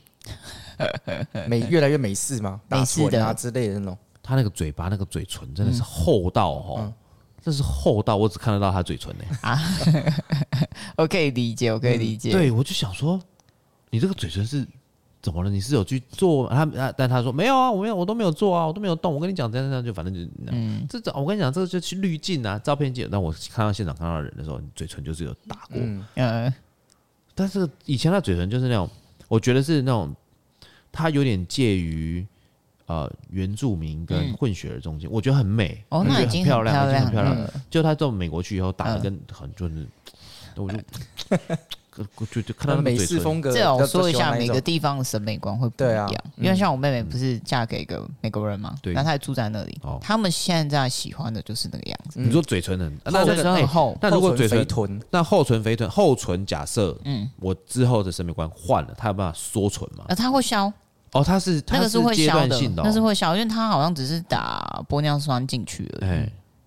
美越来越美式嘛，美式的啊之类的那种。她那个嘴巴那个嘴唇真的是厚到哦，这是厚到我只看得到她嘴唇呢。啊，我可以理解，我可以理解。对，我就想说。你这个嘴唇是怎么了？你是有去做他？他但他说没有啊，我没有，我都没有做啊，我都没有动。我跟你讲，这样这样就反正就嗯，这这我跟你讲，这个就去滤镜啊，照片镜。但我看到现场看到人的时候，你嘴唇就是有打过。嗯，但是以前他嘴唇就是那种，我觉得是那种，他有点介于呃原住民跟混血儿中间，我觉得很美，哦，那已经很漂亮，已经很漂亮了。就他到美国去以后，打的跟很就是，我就。就就看到美式风格。这样我说一下，每个地方的审美观会不一样。因为像我妹妹不是嫁给一个美国人嘛，然后她也住在那里。他们现在喜欢的就是那个样子。你说嘴唇很，那嘴唇很厚。那如果嘴唇，那厚唇肥臀，厚唇假设，嗯，我之后的审美观换了，他有办法缩唇吗？呃，他会消。哦，他是那个是会消的，那是会消，因为他好像只是打玻尿酸进去了，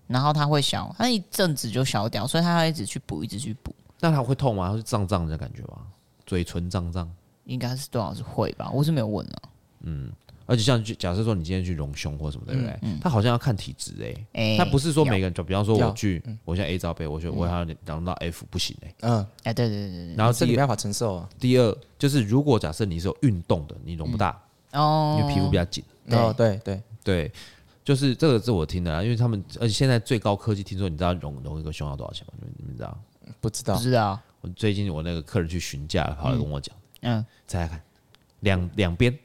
然后他会消，他一阵子就消掉，所以他要一直去补，一直去补。那它会痛吗？是胀胀的感觉吗？嘴唇胀胀，应该是多少是会吧？我是没有问啊。嗯，而且像假设说你今天去隆胸或什么，对不对？他好像要看体质哎，他不是说每个人，就比方说我去，我现在 A 罩杯，我觉得我要量到 F 不行哎。嗯，哎，对对对对。然后这你没办法承受啊。第二就是如果假设你是有运动的，你容不大哦，因为皮肤比较紧。哦，对对对，就是这个是我听的啊，因为他们而且现在最高科技，听说你知道隆隆一个胸要多少钱吗？你们你们知道？不知道，不知道。我最近我那个客人去询价，跑来跟我讲，嗯，猜猜看，两两边，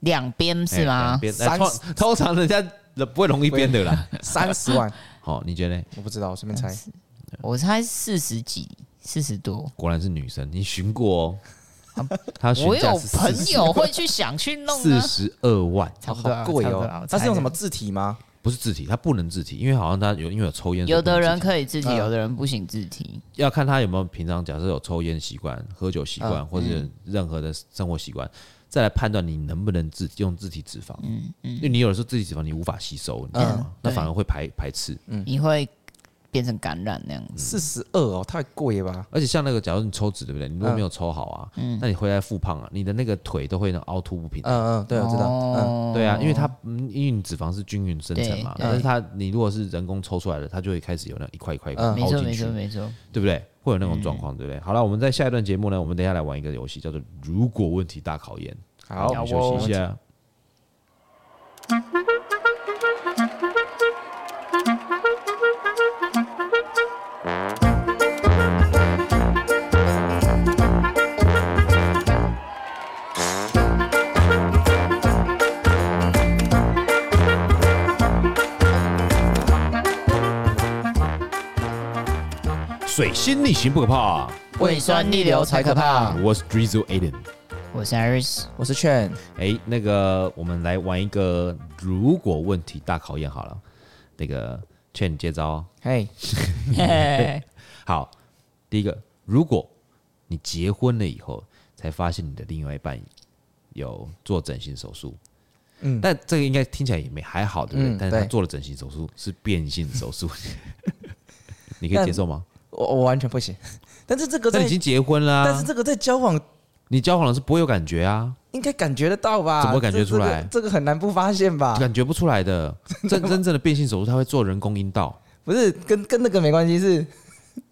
两边是吗？两边，通通常人家 不会容易编的啦，三十万。好，你觉得？我不知道，我随便猜。我猜四十几，四十多。果然是女生，你询过哦。他我有朋友会去想去弄四十二万，好贵哦。他是用什么字体吗？不是自体，他不能自体，因为好像他有因为有抽烟。有的人可以自体，有的人不行自体。要看他有没有平常假设有抽烟习惯、喝酒习惯，或者任何的生活习惯，再来判断你能不能自用自体脂肪。嗯嗯，因为你有的时候自体脂肪你无法吸收，你知道吗？那反而会排排斥。嗯，你会。变成感染那样子，四十二哦，太贵了吧？而且像那个，假如你抽脂，对不对？你如果没有抽好啊，嗯，那你回来复胖啊，你的那个腿都会那凹凸不平。嗯嗯，对，我知道。嗯，对啊，因为它，因为你脂肪是均匀生成嘛，但是它，你如果是人工抽出来的，它就会开始有那一块一块凹进去，没错没错没错，对不对？会有那种状况，对不对？好了，我们在下一段节目呢，我们等一下来玩一个游戏，叫做“如果问题大考验”。好，我们休息一下。水星逆行不可怕，胃酸逆流才可怕。我是 Drizzle Aiden，我是 Iris，我是 Chen。哎，那个，我们来玩一个如果问题大考验好了。那个 Chen 接招，嘿，好。第一个，如果你结婚了以后才发现你的另外一半有做整形手术。嗯，但这个应该听起来也没还好，对不对？嗯、但是他做了整形手术是变性手术，你可以接受吗？我我完全不行。但是这个在已经结婚了，但是这个在交往，你交往了是不会有感觉啊？应该感觉得到吧？怎么感觉出来？这个、这个很难不发现吧？感觉不出来的。真 真正的变性手术，他会做人工阴道，不是跟跟那个没关系是。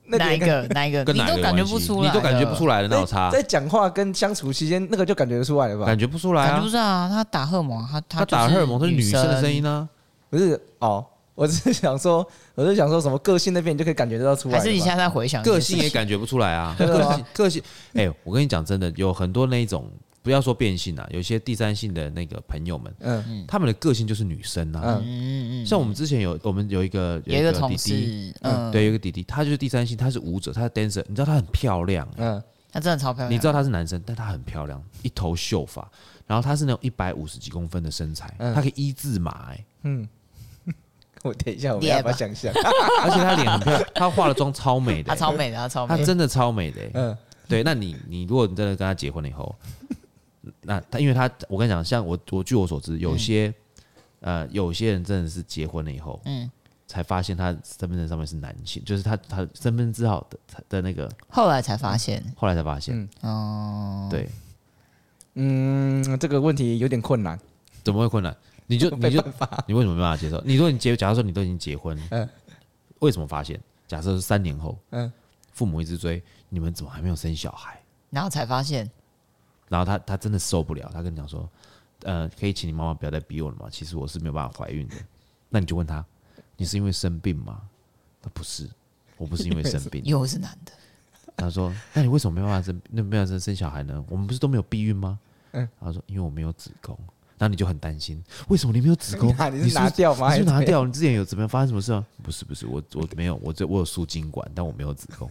哪一个？哪一个？跟哪个你都感觉不出来，你都感觉不出来的那种差。在讲话跟相处期间，那个就感觉得出来了吧？感觉不出来啊！不是啊，他打荷尔蒙，他他打荷尔蒙，是女生的声音呢？不是哦，我只是想说，我是想说什么个性那边你就可以感觉得到出来。还是你现在在回想个性也感觉不出来啊？个性个性，哎，我跟你讲真的，有很多那一种。不要说变性啊，有些第三性的那个朋友们，嗯，他们的个性就是女生啊，嗯。嗯嗯，像我们之前有我们有一个有一个弟弟，嗯，对，有一个弟弟，他就是第三性，他是舞者，他是 dancer，你知道他很漂亮，嗯，他真的超漂亮，你知道他是男生，但他很漂亮，一头秀发，然后他是那种一百五十几公分的身材，他可以一字马，哎，嗯，我等一下，我没办法想象，而且他脸很漂亮，他化了妆超美的，他超美的，他超美，他真的超美的，嗯，对，那你你如果你真的跟他结婚了以后。那他，因为他，我跟你讲，像我，我据我所知，有些，嗯、呃，有些人真的是结婚了以后，嗯，才发现他身份证上面是男性，就是他他身份证号的的那个，后来才发现，后来才发现，嗯、哦，对，嗯，这个问题有点困难，怎么会困难？你就 你就你为什么没办法接受？你说你结，假如说你都已经结婚，嗯，为什么发现？假设是三年后，嗯，父母一直追，你们怎么还没有生小孩？然后才发现。然后他他真的受不了，他跟你讲说，呃，可以请你妈妈不要再逼我了吗？其实我是没有办法怀孕的。那你就问他，你是因为生病吗？他不是，我不是因为生病，又是男的。他说，那你为什么没办法生？那没办法生生小孩呢？我们不是都没有避孕吗？嗯，他说，因为我没有子宫。然后你就很担心，为什么你没有子宫？你是拿掉吗？你是拿掉？你之前有怎么样发生什么事啊？不是不是，我我没有，我这我有输精管，但我没有子宫。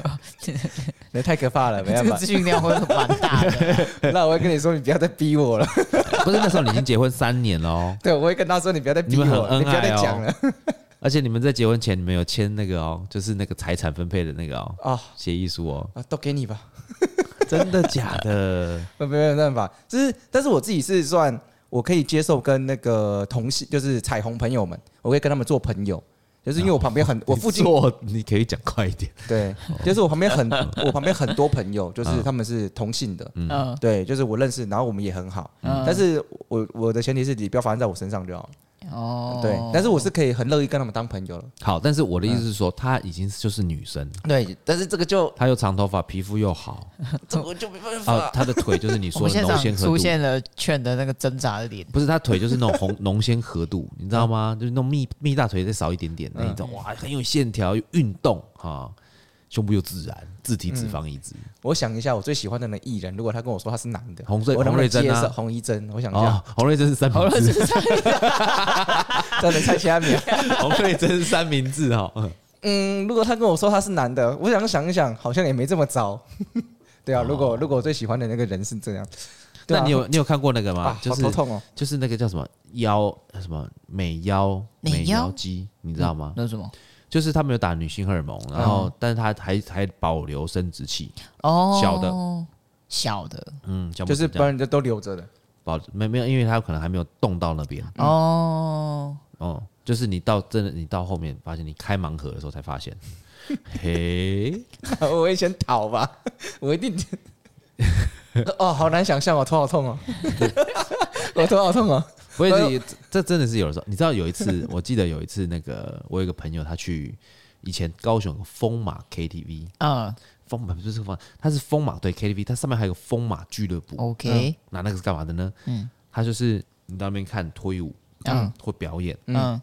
那太可怕了，没办法，资讯量会蛮大的。那我会跟你说，你不要再逼我了。不是那时候你已经结婚三年了哦。对，我会跟他说，你不要再逼我，你们很恩爱哦。你不要再讲了。而且你们在结婚前，你们有签那个哦，就是那个财产分配的那个哦，啊，协议书哦。啊，都给你吧。真的假的？没没有办法，就是，但是我自己是算。我可以接受跟那个同性，就是彩虹朋友们，我可以跟他们做朋友，就是因为我旁边很，我附近，你可以讲快一点。对，就是我旁边很，我旁边很多朋友，就是他们是同性的，嗯，对，就是我认识，然后我们也很好，但是我我的前提是你不要发生在我身上就好。哦，对，但是我是可以很乐意跟他们当朋友了。好，但是我的意思是说，她已经就是女生。对，但是这个就她又长头发，皮肤又好，这我就没办法。她的腿就是你说的穠纤合度。出现了劝的那个挣扎的脸。不是，她腿就是那种红浓鲜合度，你知道吗？就是那种蜜蜜大腿再少一点点那一种，哇，很有线条，又运动哈。胸部又自然，自体脂肪移植。我想一下，我最喜欢的那艺人，如果他跟我说他是男的，洪瑞洪瑞珍啊，洪一真。我想一下，洪瑞珍是三明治，真的猜其他名。洪瑞珍是三明治哈。嗯，如果他跟我说他是男的，我想想一想，好像也没这么糟。对啊，如果如果我最喜欢的那个人是这样，那你有你有看过那个吗？就是头痛哦，就是那个叫什么腰什么美腰美腰肌，你知道吗？那是什么？就是他没有打女性荷尔蒙，然后，但是他还还保留生殖器哦，小的，小的，嗯，就是把人家都留着的，保没没有，因为他可能还没有动到那边。哦。哦，就是你到真的你到后面发现你开盲盒的时候才发现，嘿，我会先逃吧，我一定，哦，好难想象哦，头好痛哦，我头好痛哦。不会，这真的是有的时候，你知道有一次，我记得有一次，那个我有一个朋友，他去以前高雄风马 KTV 啊，风马不是风马，他是风马对 KTV，它上面还有个风马俱乐部。OK，那那个是干嘛的呢？嗯，他就是你到那边看脱衣舞，嗯，或表演，嗯，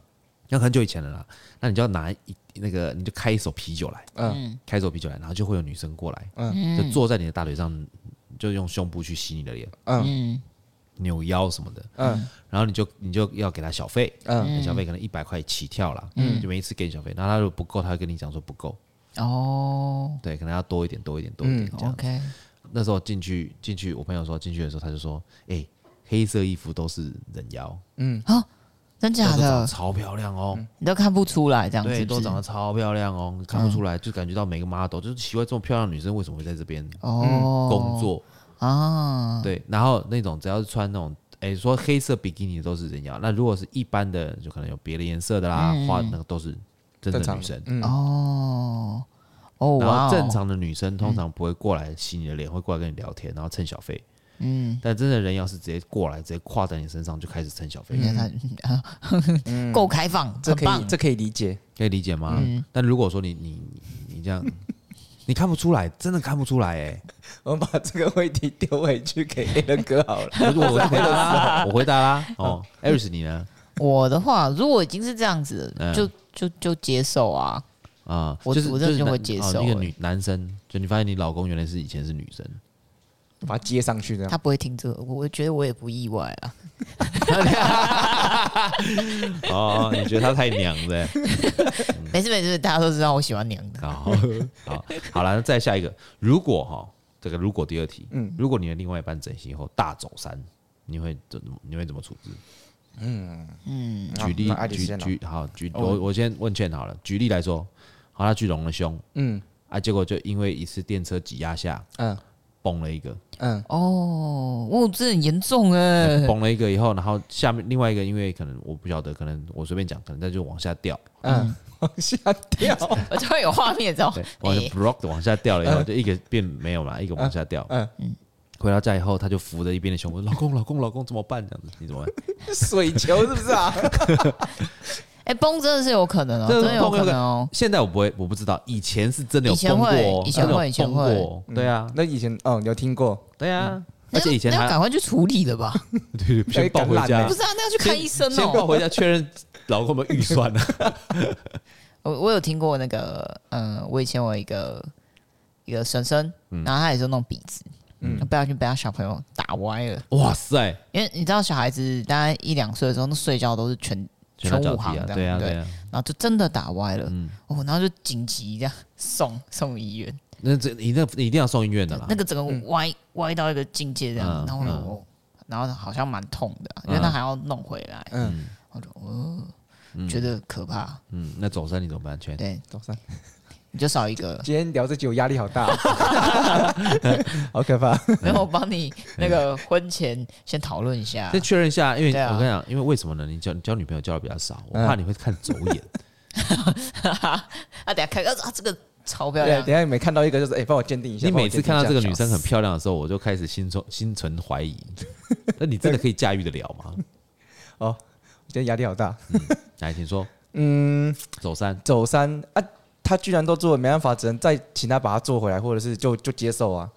那很久以前的啦，那你就要拿一那个，你就开一手啤酒来，嗯，开一手啤酒来，然后就会有女生过来，嗯，就坐在你的大腿上，就用胸部去洗你的脸，嗯。扭腰什么的，嗯，然后你就你就要给他小费，嗯，小费可能一百块起跳了，嗯，就每一次给你小费，然后他如果不够，他会跟你讲说不够，哦，对，可能要多一点，多一点，多一点这样。OK，那时候进去进去，我朋友说进去的时候，他就说，哎，黑色衣服都是人妖，嗯，哦，真假的，超漂亮哦，你都看不出来这样子，对，都长得超漂亮哦，看不出来，就感觉到每个 model 就是奇怪，这么漂亮的女生为什么会在这边哦。工作？啊，对，然后那种只要是穿那种，哎，说黑色比基尼都是人妖，那如果是一般的，就可能有别的颜色的啦，花那个都是真的女生。哦，哦，然后正常的女生通常不会过来洗你的脸，会过来跟你聊天，然后蹭小费。嗯，但真的人妖是直接过来，直接跨在你身上就开始蹭小费。够开放，这可以，这可以理解，可以理解吗？但如果说你你你这样。你看不出来，真的看不出来哎！我们把这个问题丢回去给 Alan 哥好了。我回答啦，我回答啦。哦，Aris 你呢？我的话，如果已经是这样子，就就就接受啊啊！我我真的就会接受。一个女男生，就你发现你老公原来是以前是女生，把它接上去这样。他不会听这个，我觉得我也不意外啊。哦，你觉得他太娘的？没事没事，大家都知道我喜欢娘的。好，好，好了，那再下一个。如果哈，这个如果第二题，嗯，如果你的另外一半整形以后大走山，你会怎你会怎么处置？嗯嗯，举例举举好举我我先问劝好了。举例来说，好，他去隆了胸，嗯啊，结果就因为一次电车挤压下，嗯。崩了一个，嗯，哦，哦，这很严重哎，崩了一个以后，然后下面另外一个，因为可能我不晓得，可能我随便讲，可能它就往下掉，嗯，往下掉，我就会有画面，知道吗？往下 block 的往下掉了以后，就一个变没有了，一个往下掉，嗯嗯，回到家以后，他就扶着一边的胸，我说老公老公老公怎么办？这样子你怎么办？水球是不是啊？哎，崩真的是有可能哦，真的有可能哦。现在我不会，我不知道，以前是真的有崩过，以前会，以前会，对啊，那以前哦，你有听过？对啊，而且以前还赶快去处理了吧？对，先抱回家，不是啊，那要去看医生哦。先抱回家确认老公的预算 呢。我我有听过那个，嗯，我以前我一个一个婶婶，然后他也是弄鼻子，嗯，不小心被他小朋友打歪了。哇塞！因为你知道，小孩子大概一两岁的时候，那睡觉都是全。全武行的，对啊，对啊，然后就真的打歪了，嗯哦，然后就紧急这样送送医院。那这一定一定要送医院的啦。那个整个歪歪到一个境界这样，然后然后好像蛮痛的，因为他还要弄回来。嗯，我就哦，觉得可怕。嗯，那走山你怎么办？全对，走山。你就少一个。今天聊这集，我压力好大，好可怕。然后，我帮你那个婚前先讨论一下，先确认一下。因为我跟你讲，因为为什么呢？你交交女朋友交的比较少，我怕你会看走眼。啊，等下看，啊，这个超漂亮。等下你没看到一个，就是哎，帮我鉴定一下。你每次看到这个女生很漂亮的时候，我就开始心存心存怀疑。那你真的可以驾驭得了吗？哦，今天压力好大。来，请说。嗯，走山，走山啊。他居然都做了，没办法，只能再请他把它做回来，或者是就就接受啊，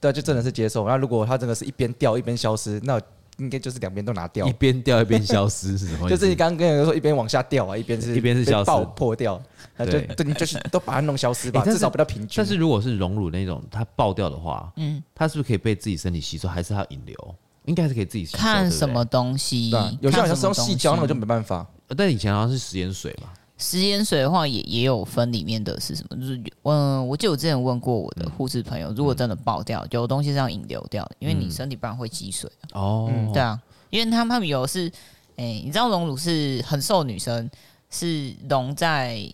对，就真的是接受。那如果他真的是一边掉一边消失，那应该就是两边都拿掉。一边掉一边消失是什么？就是你刚刚跟人说一边往下掉啊，一边是一边是消失爆破掉，那就对，就是都把它弄消失吧，至少比较平均。但是如果是溶乳那种，它爆掉的话，嗯，它是不是可以被自己身体吸收，还是它引流？应该是可以自己吸收。看什么东西？有些好像是用细胶，那个就没办法。但以前好像是食盐水嘛。食盐水的话也也有分里面的是什么，就是嗯，我记得我之前问过我的护士朋友，如果真的爆掉，有东西是要引流掉的，因为你身体不然会积水哦。对啊，因为他们他们有是，哎，你知道隆乳是很瘦女生，是隆在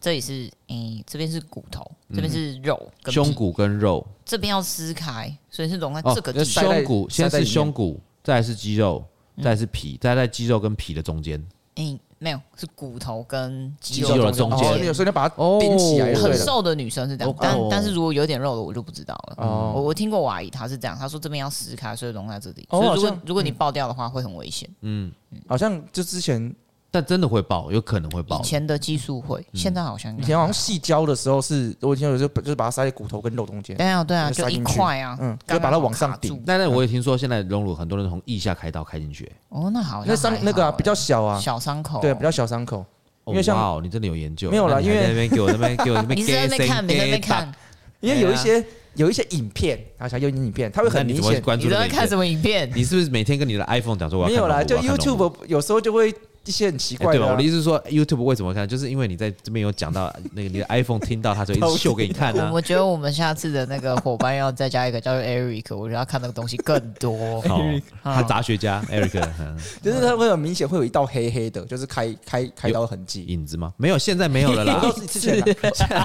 这里是，哎，这边是骨头，这边是肉，胸骨跟肉。这边要撕开，所以是隆在这个胸骨，先是胸骨，再是肌肉，再是皮，再在肌肉跟皮的中间。嗯。没有，是骨头跟肌肉的中间，所以你把它顶起来。很瘦的女生是这样，但但是如果有点肉的，我就不知道了。我我听过我阿姨，她是这样，她说这边要撕开，所以融在这里。所以如果如果你爆掉的话，会很危险。嗯，好像就之前。但真的会爆，有可能会爆。以前的技术会，现在好像以前好像细胶的时候是，我以前有时候就是把它塞在骨头跟肉中间。对啊，对啊，就一块啊，嗯，就把它往上顶。但是我也听说现在隆乳很多人从腋下开刀开进去。哦，那好，那伤那个比较小啊，小伤口，对，比较小伤口。因为像你真的有研究？没有啦，因为那边给我那边给我那边。你在那边看，你在那边看。因为有一些有一些影片，啊，像有影片，它会很明显。你在看什么影片？你是不是每天跟你的 iPhone 讲说我要？没有啦，就 YouTube 有时候就会。一些很奇怪的，对吧？我的意思是说，YouTube 为什么看？就是因为你在这边有讲到那个你的 iPhone 听到它就一直秀给你看啊。我觉得我们下次的那个伙伴要再加一个叫做 Eric，我觉得他看那个东西更多。好，他杂学家 Eric，就是他会很明显会有一道黑黑的，就是开开开刀痕迹影子吗？没有，现在没有了啦。我说之前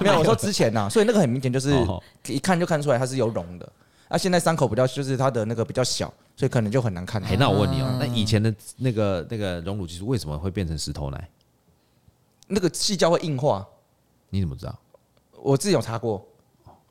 没有，我说之前呐，所以那个很明显就是一看就看出来它是有隆的。啊，现在伤口比较就是它的那个比较小，所以可能就很难看。哎，那我问你哦，那以前的那个那个隆乳技术为什么会变成石头奶？那个细胶会硬化，你怎么知道？我自己有查过。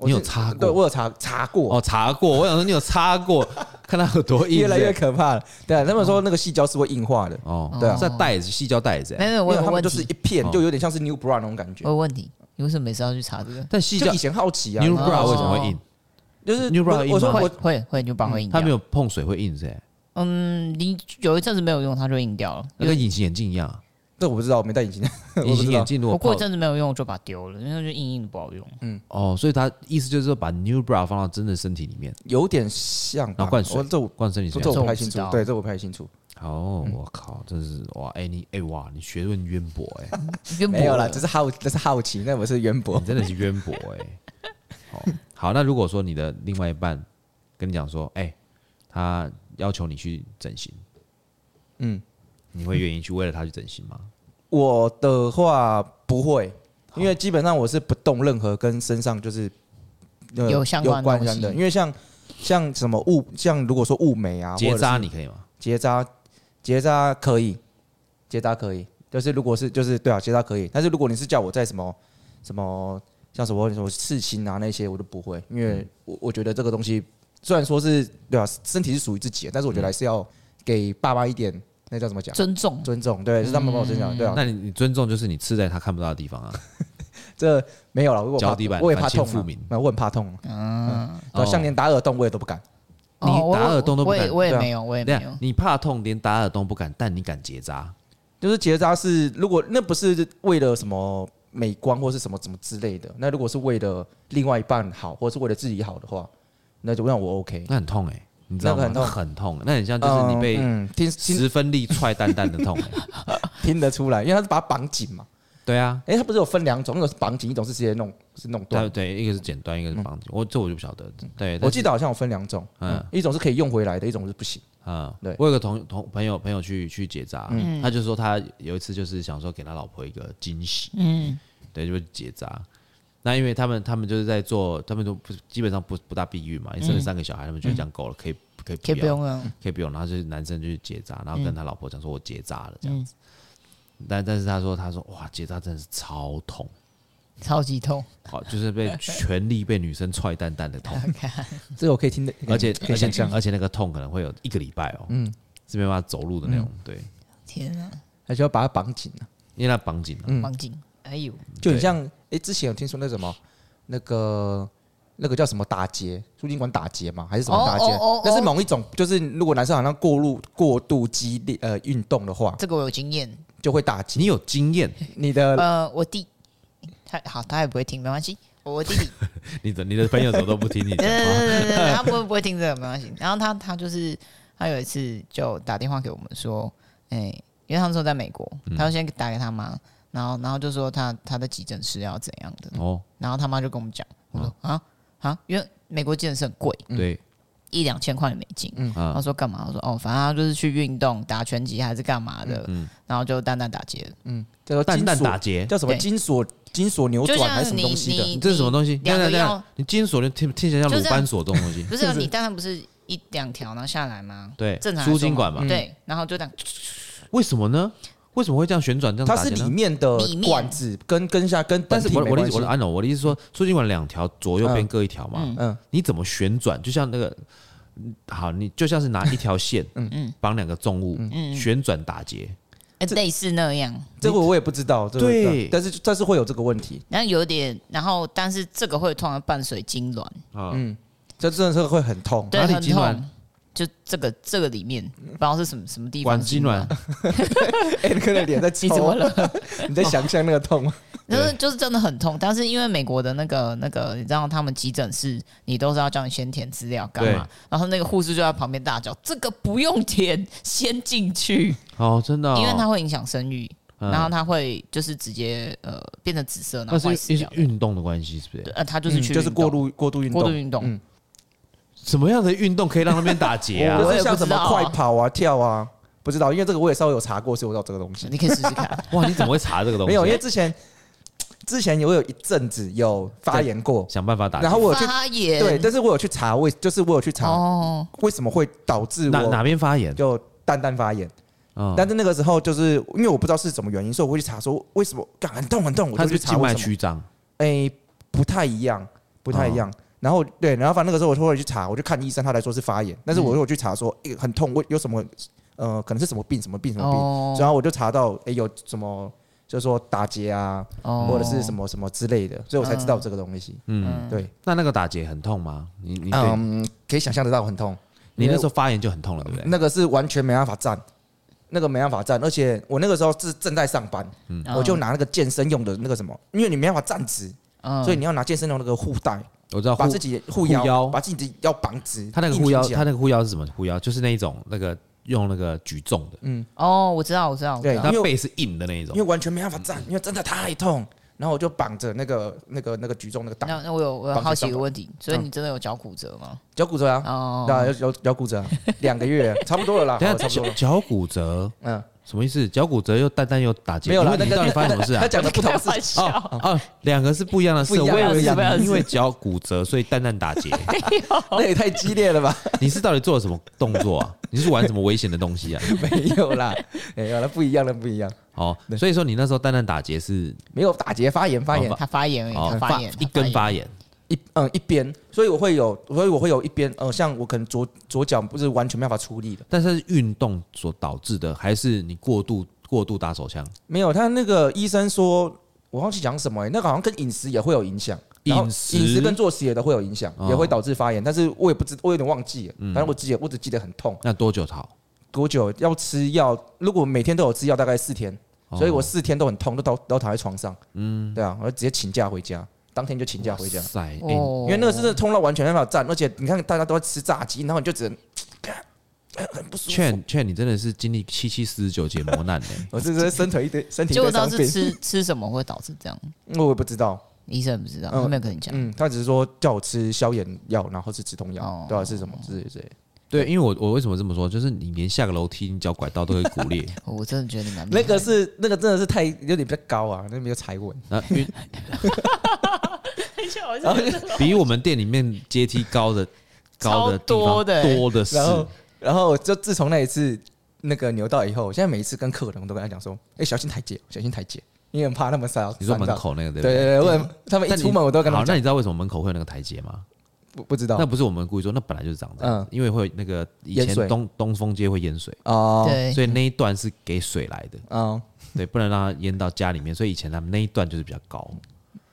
你有擦过？对，我有查查过。哦，查过。我想说你有擦过，看它有多硬，越来越可怕了。对啊，他们说那个细胶是会硬化的。哦，对啊，在袋子，细胶袋子。没有，我有问题。他们就是一片，就有点像是 New Bra 那种感觉。我有问题，你为什么每次要去查这个？但细胶以前好奇啊，New Bra 为什么会硬？就是 New Bra 我说会会会 New Bra 会硬。它没有碰水会硬噻。嗯，你有一阵子没有用，它就硬掉了，跟隐形眼镜一样。这我不知道，我没戴隐形 隐形眼镜。如果我过一阵子没有用，就把它丢了，因为它就硬硬的不好用。嗯，哦，所以他意思就是说，把 New Bra 放到真的身体里面，有点像，然后灌水，这我灌身体里，这我不太清楚。对，这我不太清楚。哦，我靠，真是哇！哎，你哎哇，你学问渊博哎，渊博没有啦，这是好，这是好奇，那不是渊博，你真的是渊博哎。好，好，那如果说你的另外一半跟你讲说，哎，他要求你去整形，嗯，你会愿意去为了他去整形吗？我的话不会，因为基本上我是不动任何跟身上就是有相关关的，因为像像什么物，像如果说物美啊，结扎你可以吗？结扎结扎可以，结扎可以，就是如果是就是对啊，结扎可以，但是如果你是叫我在什么什么像什么什么刺青啊那些，我都不会，因为我我觉得这个东西虽然说是对啊，身体是属于自己的，但是我觉得还是要给爸爸一点。那叫怎么讲？尊重，尊重，对，是他们帮我尊重，对啊。那你你尊重就是你刺在他看不到的地方啊？这没有了，如果脚底板，我也怕痛，我很怕痛。嗯，像连打耳洞我也都不敢。你打耳洞都不敢？我也没有，我也没有。你怕痛，连打耳洞不敢，但你敢结扎？就是结扎是，如果那不是为了什么美观或是什么什么之类的，那如果是为了另外一半好，或者是为了自己好的话，那就让我 OK。那很痛哎。你知道吗？那很痛，那很像就是你被十分力踹蛋蛋的痛，听得出来，因为它是把它绑紧嘛。对啊，哎，它不是有分两种，一种是绑紧，一种是直接弄，是弄断。对，一个是剪断，一个是绑紧。我这我就不晓得。对，我记得好像有分两种，嗯，一种是可以用回来的，一种是不行。嗯，对。我有个同同朋友朋友去去结扎，他就说他有一次就是想说给他老婆一个惊喜，嗯，对，就是结扎。那因为他们他们就是在做，他们都不基本上不不大避孕嘛，生了三个小孩，他们觉得这样够了，可以。可以可以不用了，可以不用。然后就是男生就去结扎，然后跟他老婆讲说：“我结扎了。”这样子。但但是他说：“他说哇，结扎真的是超痛，超级痛。好，就是被全力被女生踹蛋蛋的痛。这个我可以听得，而且而且而且那个痛可能会有一个礼拜哦，嗯，是没办法走路的那种。对，天啊，还需要把它绑紧呢，因为它绑紧了，绑紧。哎呦，就很像哎，之前有听说那什么那个。那个叫什么打结？输精管打结吗？还是什么打结？那是某一种，就是如果男生好像过度过度激烈呃运动的话，这个我有经验，就会打结。你有经验？你的呃，我弟他好，他也不会听，没关系。我弟弟，你的你的朋友怎么都不听你？对对对对，他不会不会听这个，没关系。然后他他就是他有一次就打电话给我们说，哎，因为他那时候在美国，他就先打给他妈，然后然后就说他他的急诊室要怎样的哦，然后他妈就跟我们讲，我说啊。啊，因为美国急诊室很贵，对，一两千块美金。嗯，他说干嘛？我说哦，反正他就是去运动，打拳击还是干嘛的。嗯，然后就蛋蛋打结。嗯，叫做蛋蛋打结，叫什么金锁金锁扭转还是什么东西的？这是什么东西？两个腰，你金锁就听听起来像鲁班锁这种东西。不是，你蛋蛋不是一两条然后下来吗？对，正常输精管嘛。对，然后就这样。为什么呢？为什么会这样旋转？这样它是里面的管子跟跟下跟，但是我我的我的按钮我的意思说，输精管两条左右边各一条嘛，嗯，你怎么旋转？就像那个好，你就像是拿一条线，嗯。嗯，绑两个重物，嗯，旋转打结，哎，类似那样。这个我也不知道，对，但是但是会有这个问题。然后有点，然后但是这个会通常伴随痉挛，嗯，这真的是会很痛，哪里痙攣？就这个这个里面不知道是什么什么地方，管痉挛。哎，你看那脸在抽，你怎么了？你在想象那个痛吗？就是就是真的很痛，但是因为美国的那个那个，你知道他们急诊室，你都是要叫你先填资料干嘛？然后那个护士就在旁边大叫：“这个不用填，先进去。”哦，真的，因为它会影响生育，然后它会就是直接呃变成紫色，然后坏死掉。运动的关系是不是？呃，他就是去就是过度过度运动，过度运动。什么样的运动可以让他们打结啊？我是像什么快跑啊、跳啊，不知道，因为这个我也稍微有查过，所以我知道这个东西。你可以试试看。哇，你怎么会查这个东西？没有，因为之前之前我有一阵子有发炎过，想办法打。然后我有去发炎，对，但是我有去查，为就是我有去查，哦，为什么会导致我哪边发炎？就蛋蛋发炎。但是那个时候就是因为我不知道是什么原因，所以我会去查说为什么很痛很痛，我就去查。静脉曲张？哎，不太一样，不太一样。然后对，然后反正那个时候我后来去查，我就看医生，他来说是发炎。但是我又去查说，哎，很痛，我有什么？呃，可能是什么病？什么病？什么病？然后我就查到，哎，有什么？就是说打结啊，或者是什么什么之类的，所以我才知道这个东西。嗯，对。那那个打结很痛吗？你你嗯，可以想象得到很痛。你那时候发炎就很痛了，对不对？那个是完全没办法站，那个没办法站，而且我那个时候是正在上班，我就拿那个健身用的那个什么，因为你没办法站直，所以你要拿健身用那个护带。我知道，把自己护腰，把自己的腰绑直。他那个护腰，他那个护腰是什么护腰？就是那一种那个用那个举重的。嗯，哦，我知道，我知道。对，他背是硬的那一种，因为完全没办法站，因为真的太痛。然后我就绑着那个、那个、那个举重那个带。那那我有我有好奇一个问题，所以你真的有脚骨折吗？脚骨折啊，哦，对啊，有有脚骨折，两个月差不多了啦。等下脚脚骨折，嗯。什么意思？脚骨折又蛋蛋又打结，没有了。你到底发生什么事啊？他讲的不同事哦哦，两个是不一样的事。我以为是因为脚骨折，所以蛋蛋打结，那也太激烈了吧？你是到底做了什么动作啊？你是玩什么危险的东西啊？没有啦，没有了，不一样了，不一样。哦，所以说你那时候蛋蛋打结是没有打结，发炎，发炎，他发炎而已，他发炎，一根发炎。一嗯一边，所以我会有，所以我会有一边，呃，像我可能左左脚不是完全没办法出力的，但是是运动所导致的，还是你过度过度打手枪？没有，他那个医生说，我忘记讲什么、欸，那个好像跟饮食也会有影响，饮食饮食跟作息也都会有影响，也会导致发炎，但是我也不知，我有点忘记了，反正我记得我只记得很痛。那多久好？多久要吃药？如果每天都有吃药，大概四天，所以我四天都很痛，都都都躺在床上，嗯，对啊，我就直接请假回家。当天就请假回家，因为那个是痛到完全没办法站，而且你看大家都在吃炸鸡，然后你就只能很不舒服。劝劝你真的是经历七七四十九节磨难的，我是说伸腿一堆身体。就知道是吃吃什么会导致这样，我也不知道，医生不知道，后面跟你讲，嗯，他只是说叫我吃消炎药，然后是止痛药，对啊，是什么之类之类。对，因为我我为什么这么说，就是你连下个楼梯，你脚拐到都会骨裂。我真的觉得你蛮那个是那个真的是太有点比较高啊，那个没有踩稳。然后比我们店里面阶梯高的高的多的。多的是。然后然后就自从那一次那个牛到以后，现在每一次跟客人我都跟他讲说，哎，小心台阶，小心台阶，因为怕那么塞。你说门口那个对对？对，问他们一出门我都跟他讲。那你知道为什么门口会有那个台阶吗？不不知道，那不是我们故意说，那本来就是这样嗯，因为会那个以前东东风街会淹水哦，对，所以那一段是给水来的，嗯，对，不能让它淹到家里面，所以以前他们那一段就是比较高，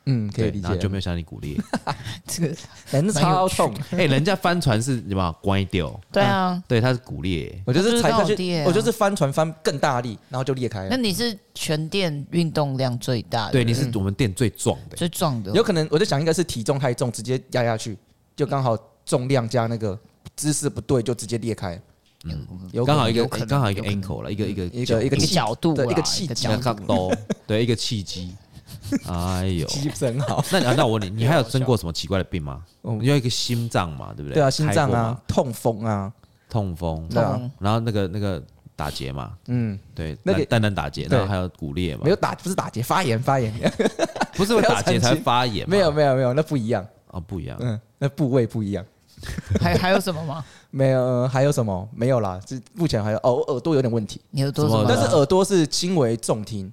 嗯，可以理解，然后就没有像你骨裂，这个 人超痛，哎，人家帆船是什么关掉，对啊，对，它是骨裂，我就是踩下去，我就是帆船翻更大力，然后就裂开了。那你是全店运动量最大的，对，你是我们店最壮的，最壮的，有可能我就想应该是体重太重，直接压下去，就刚好。重量加那个姿势不对，就直接裂开。嗯，有刚好一个刚好一个 ankle 了，一个一个一个一个角度，一个契机，对，一个契机。哎呦，气氛好。那那我问你，你还有生过什么奇怪的病吗？你有一个心脏嘛，对不对？对啊，心脏啊，痛风啊，痛风。对啊，然后那个那个打结嘛，嗯，对，那个单单打结，然后还有骨裂嘛？没有打，不是打结，发炎发炎，不是打结才发炎？没有没有没有，那不一样啊，不一样，嗯，那部位不一样。还还有什么吗？没有，还有什么？没有啦。这目前还有哦，耳朵有点问题。你耳朵什么？但是耳朵是轻微重听，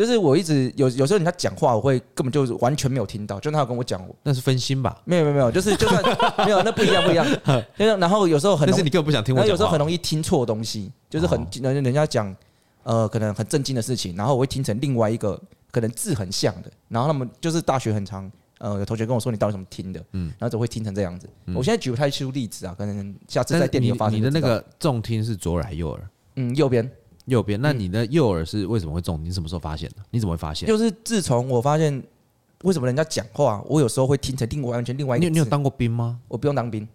就是我一直有有时候人家讲话，我会根本就是完全没有听到。就他有跟我讲，那是分心吧？没有没有没有，就是就算没有，那不一样不一样。然后有时候很，但是你根本不想听我。有时候很容易听错东西，就是很人人家讲呃可能很震惊的事情，然后我会听成另外一个可能字很像的，然后他们就是大学很长。呃，有同学跟我说，你到底怎么听的？嗯，然后总会听成这样子？我现在举不太出例子啊，可能下次在店里有发现。你的那个重听是左耳还是右耳？嗯，右边，右边。那你的右耳是为什么会重？你什么时候发现的？你怎么会发现？就是自从我发现为什么人家讲话，我有时候会听成另外完全另外一个。你你有当过兵吗？我不用当兵。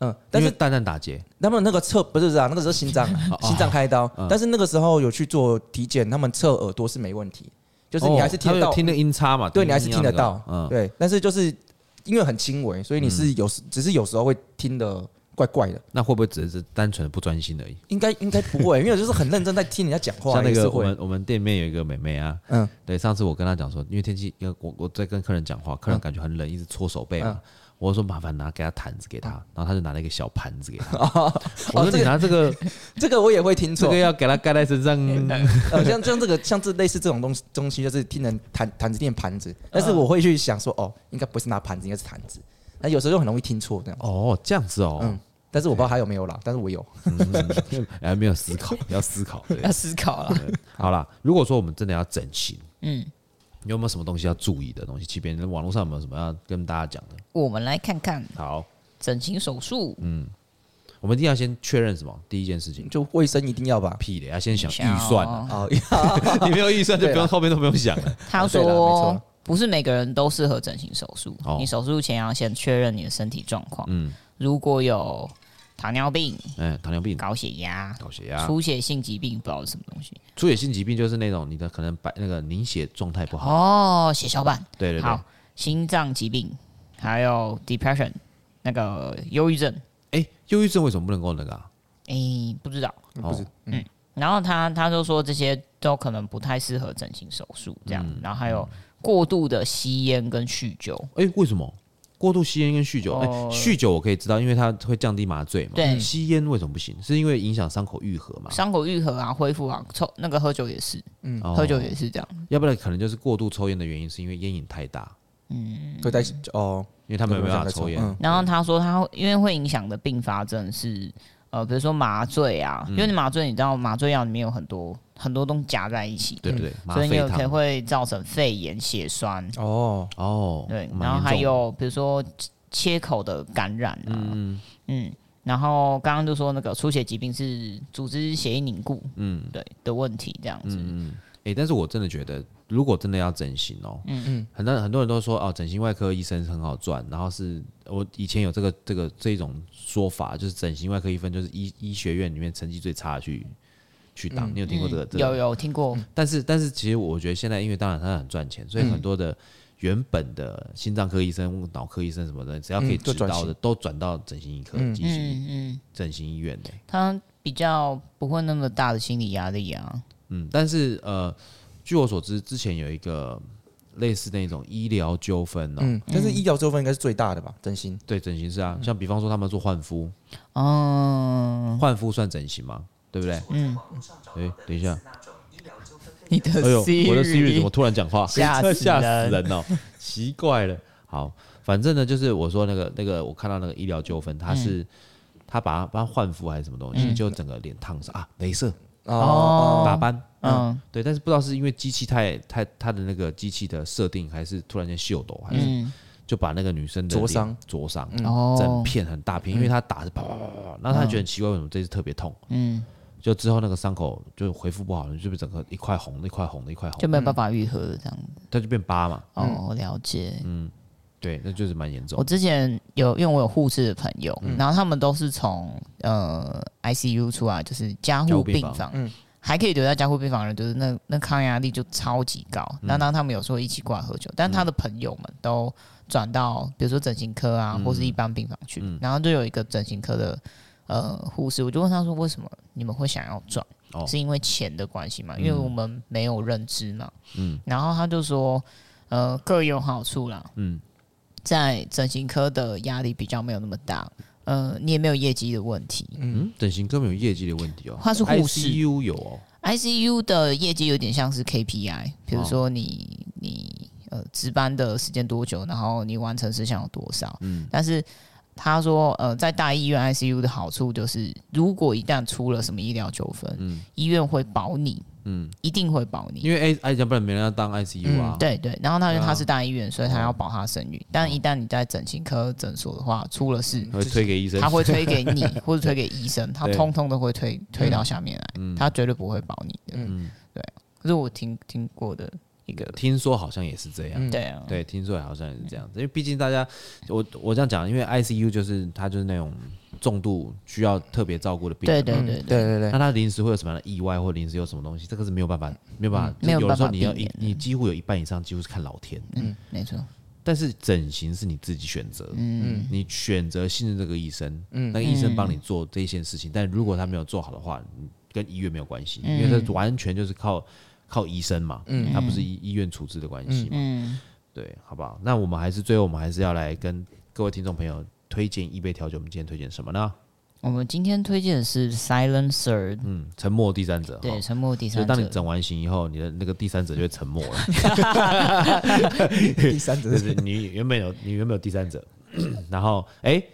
嗯，但是蛋蛋打结。他们那个测不是啊，那个时候心脏 心脏开刀，但是那个时候有去做体检，他们测耳朵是没问题。就是你还是听得到，听的音差嘛？对，你还是听得到。嗯，对。但是就是因为很轻微，所以你是有时只是有时候会听得怪怪的。那会不会只是单纯的不专心而已？应该应该不会，因为就是很认真在听人家讲话。像那个我们我们店里面有一个妹妹啊，嗯，对，上次我跟她讲说，因为天气，因为我我在跟客人讲话，客人感觉很冷，一直搓手背嘛。我说麻烦拿给他毯子给他，然后他就拿了一个小盘子给他。我说你拿这个，这个我也会听错，这个要给他盖在身上。像像这个像这类似这种东西东西，就是听人毯毯子垫盘子，但是我会去想说，哦，应该不是拿盘子，应该是毯子。那有时候就很容易听错这样。哦，这样子哦。嗯。但是我不知道他有没有啦，但是我有。还没有思考，要思考，要思考了。好了，如果说我们真的要整形，嗯。你有没有什么东西要注意的东西？其实网络上有没有什么要跟大家讲的？我们来看看。好，整形手术。嗯，我们一定要先确认什么？第一件事情就卫生一定要吧？屁的，要先想预算啊！哦，你没有预算就不用后面都不用想了。他说，不是每个人都适合整形手术。你手术前要先确认你的身体状况。嗯，如果有。糖尿病，嗯，糖尿病，高血压，高血压，出血性疾病，不知道是什么东西。出血性疾病就是那种你的可能白那个凝血状态不好哦，血小板。对对对。好，心脏疾病，还有 depression，那个忧郁症。哎，忧郁症为什么不能够那个？哎，不知道，不是。嗯，然后他他就说这些都可能不太适合整形手术这样，然后还有过度的吸烟跟酗酒。哎，为什么？过度吸烟跟酗酒，哎，酗酒我可以知道，因为它会降低麻醉嘛。对，吸烟为什么不行？是因为影响伤口愈合嘛？伤口愈合啊，恢复啊，抽那个喝酒也是，嗯，喝酒也是这样。要不然可能就是过度抽烟的原因，是因为烟瘾太大。嗯，会，在哦，因为他们没办法抽烟。然后他说他因为会影响的并发症是呃，比如说麻醉啊，因为你麻醉，你知道麻醉药里面有很多。很多东西夹在一起，对不对？所以你有可能会造成肺炎、血栓。哦。哦，对，然后还有比如说切口的感染啊，嗯嗯，然后刚刚就说那个出血疾病是组织血液凝固，嗯，对的问题这样子。嗯哎，但是我真的觉得，如果真的要整形哦，嗯。嗯，很多很多人都说哦，整形外科医生很好赚，然后是我以前有这个这个这种说法，就是整形外科医生就是医医学院里面成绩最差的去。去当，你有听过这个？这个、有有听过。但是但是，其实我觉得现在，因为当然他很赚钱，所以很多的原本的心脏科医生、脑科医生什么的，只要可以指导的，都转到整形医科、进行、嗯整形医院的。他比较不会那么大的心理压力啊。嗯，但是呃，据我所知，之前有一个类似那种医疗纠纷哦。嗯，但是医疗纠纷应该是最大的吧？整形？对，整形是啊。像比方说，他们做换肤，哦，换肤算整形吗？对不对？嗯。哎，等一下，你的 Siri，我的 Siri 怎么突然讲话？吓死吓死人哦！奇怪了。好，反正呢，就是我说那个那个，我看到那个医疗纠纷，他是他把他帮他换肤还是什么东西，就整个脸烫上啊，镭射哦，打斑，嗯，对，但是不知道是因为机器太太他的那个机器的设定，还是突然间秀逗，还是就把那个女生的灼伤灼伤，整片很大片，因为他打是啪啪啪啪，然后他觉得很奇怪，为什么这次特别痛？嗯。就之后那个伤口就恢复不好，就被整个一块红的，一块红的，一块红，就没有办法愈合的这样子，它就变疤嘛。哦，我了解。嗯，对，那就是蛮严重。我之前有，因为我有护士的朋友，然后他们都是从呃 ICU 出来，就是加护病房，嗯，还可以留在加护病房的人，就是那那抗压力就超级高。那当他们有时候一起过来喝酒，但他的朋友们都转到比如说整形科啊，或是一般病房去，然后就有一个整形科的。呃，护士，我就问他说：“为什么你们会想要转？哦、是因为钱的关系吗？因为我们没有认知嘛。嗯，然后他就说：呃，各有好处啦。嗯，在整形科的压力比较没有那么大。呃，你也没有业绩的问题。嗯，整形科没有业绩的问题哦。他是护士，ICU 有哦。ICU 的业绩有点像是 KPI，比如说你你呃值班的时间多久，然后你完成事项有多少。嗯，但是。他说：“呃，在大医院 ICU 的好处就是，如果一旦出了什么医疗纠纷，嗯，医院会保你，嗯，一定会保你，因为 A 要不然没人要当 ICU 啊。嗯、对对，然后他因为他是大医院，所以他要保他生育。嗯、但一旦你在整形科诊所的话，出了事，会推给医生，他会推给你 或者推给医生，他通通都会推推到下面来，嗯、他绝对不会保你的。嗯，对。可是我听听过的。”一个听说好像也是这样，嗯、对啊，对，听说好像也是这样，因为毕竟大家，我我这样讲，因为 ICU 就是他就是那种重度需要特别照顾的病人，对对对对。对对，那他临时会有什么样的意外，或临时有什么东西，这个是没有办法没有办法，嗯、有的时候你要一你几乎有一半以上几乎是看老天，嗯，没错，但是整形是你自己选择，嗯，你选择信任这个医生，嗯，那个医生帮你做这一件事情，但如果他没有做好的话，跟医院没有关系，因为他完全就是靠靠医生嘛，嗯，他不是医医院处置的关系嘛，嗯，对，好不好？那我们还是最后，我们还是要来跟各位听众朋友推荐一杯调酒。我们今天推荐什么呢？我们今天推荐的是 Silent Third，嗯，沉默第三者。对，沉默第三者。所以当你整完型以后，你的那个第三者就会沉默了。第三者 就是你原本有你原本有第三者，然后哎、欸，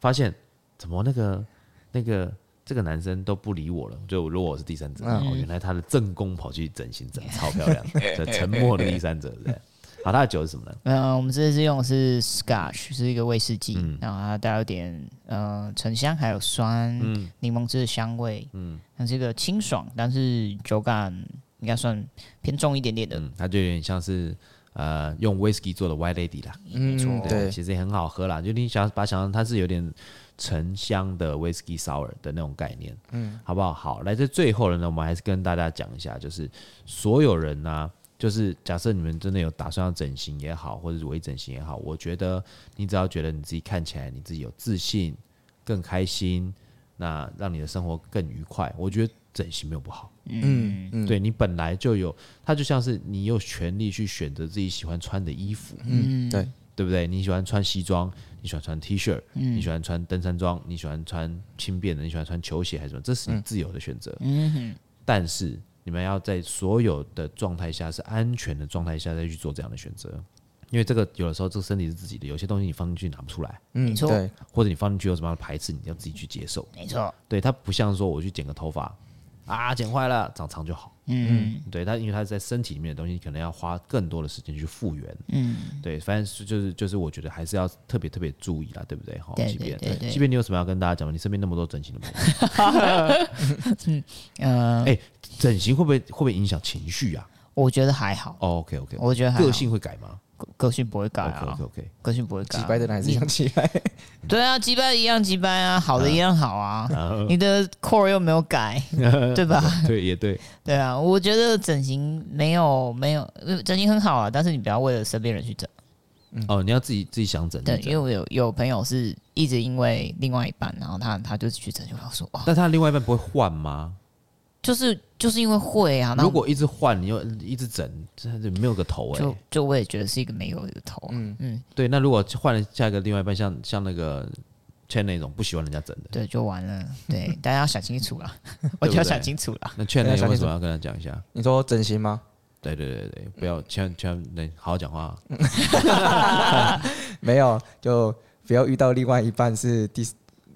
发现怎么那个那个这个男生都不理我了？就如果我是第三者，嗯、哦，原来他的正宫跑去整形，整超漂亮，沉默的第三者，对。好，他的酒是什么呢？嗯，我们这次用的是 Scotch，是一个威士忌，嗯、然后它带有点呃沉香，还有酸柠檬汁的香味，嗯，它是一个清爽，但是酒感应该算偏重一点点的。嗯，它就有点像是呃用 whisky 做的 White Lady 啦，没错、嗯，对，其实也很好喝啦。就你想把想象它是有点沉香的 whisky sour 的那种概念，嗯，好不好？好，来这最后了呢，我们还是跟大家讲一下，就是所有人呢、啊。就是假设你们真的有打算要整形也好，或者是微整形也好，我觉得你只要觉得你自己看起来你自己有自信、更开心，那让你的生活更愉快，我觉得整形没有不好。嗯嗯，对你本来就有，它就像是你有权利去选择自己喜欢穿的衣服。嗯，对，对不对？你喜欢穿西装，你喜欢穿 T 恤，你喜欢穿登山装，你喜欢穿轻便的，你喜欢穿球鞋还是什么？这是你自由的选择。嗯哼，但是。你们要在所有的状态下是安全的状态下再去做这样的选择，因为这个有的时候这个身体是自己的，有些东西你放进去拿不出来，嗯，没错，对，或者你放进去有什么样的排斥，你要自己去接受，没错，对，它不像说我去剪个头发啊，剪坏了长长就好，嗯，对，它因为它在身体里面的东西，可能要花更多的时间去复原，嗯，对，反正就是就是我觉得还是要特别特别注意啦，对不对？哈，即便即便你有什么要跟大家讲吗，你身边那么多整形的朋友，嗯，呃，哎。整形会不会会不会影响情绪啊？我觉得还好。Oh, OK OK，我觉得个性会改吗？个个性不会改啊。OK OK，个性不会改。机掰的还是一样机掰。对啊，机掰一样机掰啊，好的一样好啊。你的 core 又没有改，对吧？对，也对。对啊，我觉得整形没有没有整形很好啊，但是你不要为了身边人去整。哦，你要自己自己想整。对，因为我有有朋友是一直因为另外一半，然后他他就去整，就他说哇，但他另外一半不会换吗？就是就是因为会啊，如果一直换，你又一直整，这没有个头哎、欸。就就我也觉得是一个没有一个头、啊。嗯嗯，对。那如果换了下一个另外一半，像像那个 Chen 那种不喜欢人家整的，对，就完了。对，大家要想清楚了，我就要想清楚了。那 Chen 那为什么要跟他讲一下？你说整形吗？对对对对，不要千千万好好讲话。没有，就不要遇到另外一半是第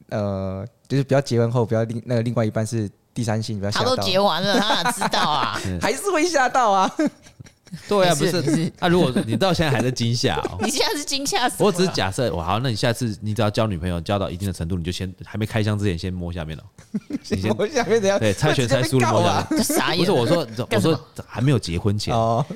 呃，就是不要结婚后不要另那个另外一半是。第三性，不要吓到。他都结完了，他哪知道啊？还是会吓到啊？对啊，不是。那如果你到现在还在惊吓，你现在是惊吓死。我只是假设，我好，那你下次你只要交女朋友交到一定的程度，你就先还没开箱之前先摸下面了。你先摸下面怎样？对，猜拳猜输了摸下面。傻眼。不是我说，我说还没有结婚前哦。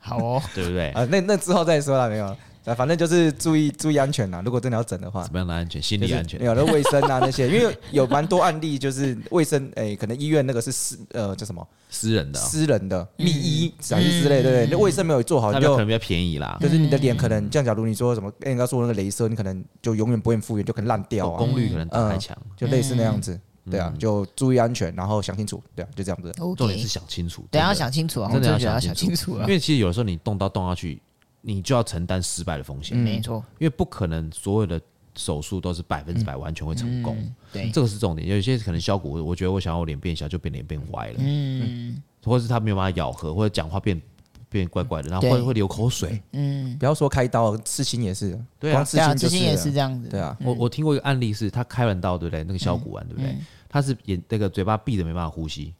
好哦，对不对？啊，那那之后再说了没有？反正就是注意注意安全呐。如果真的要整的话，怎么样的安全？心理安全。没有的卫生啊 那些，因为有蛮多案例，就是卫生诶，可能医院那个是私呃叫什么私人的私人的密医啥之类，对不对？那卫生没有做好，就可能比较便宜啦。就是你的脸可能，像假如你说什么，人家说那个镭射，你可能就永远不会复原，就可能烂掉啊，功率可能太强，就类似那样子。对啊，就注意安全，然后想清楚，对啊，就这样子。重点是想清楚，等下要想清楚啊，真的要想清楚啊，因为其实有的时候你动刀动下去。你就要承担失败的风险，没错，因为不可能所有的手术都是百分之百完全会成功，对，这个是重点。有些可能削骨，我觉得我想要我脸变小，就变脸变歪了，嗯，或者是他没有办法咬合，或者讲话变变怪怪的，然后会会流口水，嗯，不要说开刀，刺青也是，对啊，刺青也是这样子，对啊，我我听过一个案例是，他开完刀，对不对？那个削骨完，对不对？他是眼那个嘴巴闭着没办法呼吸。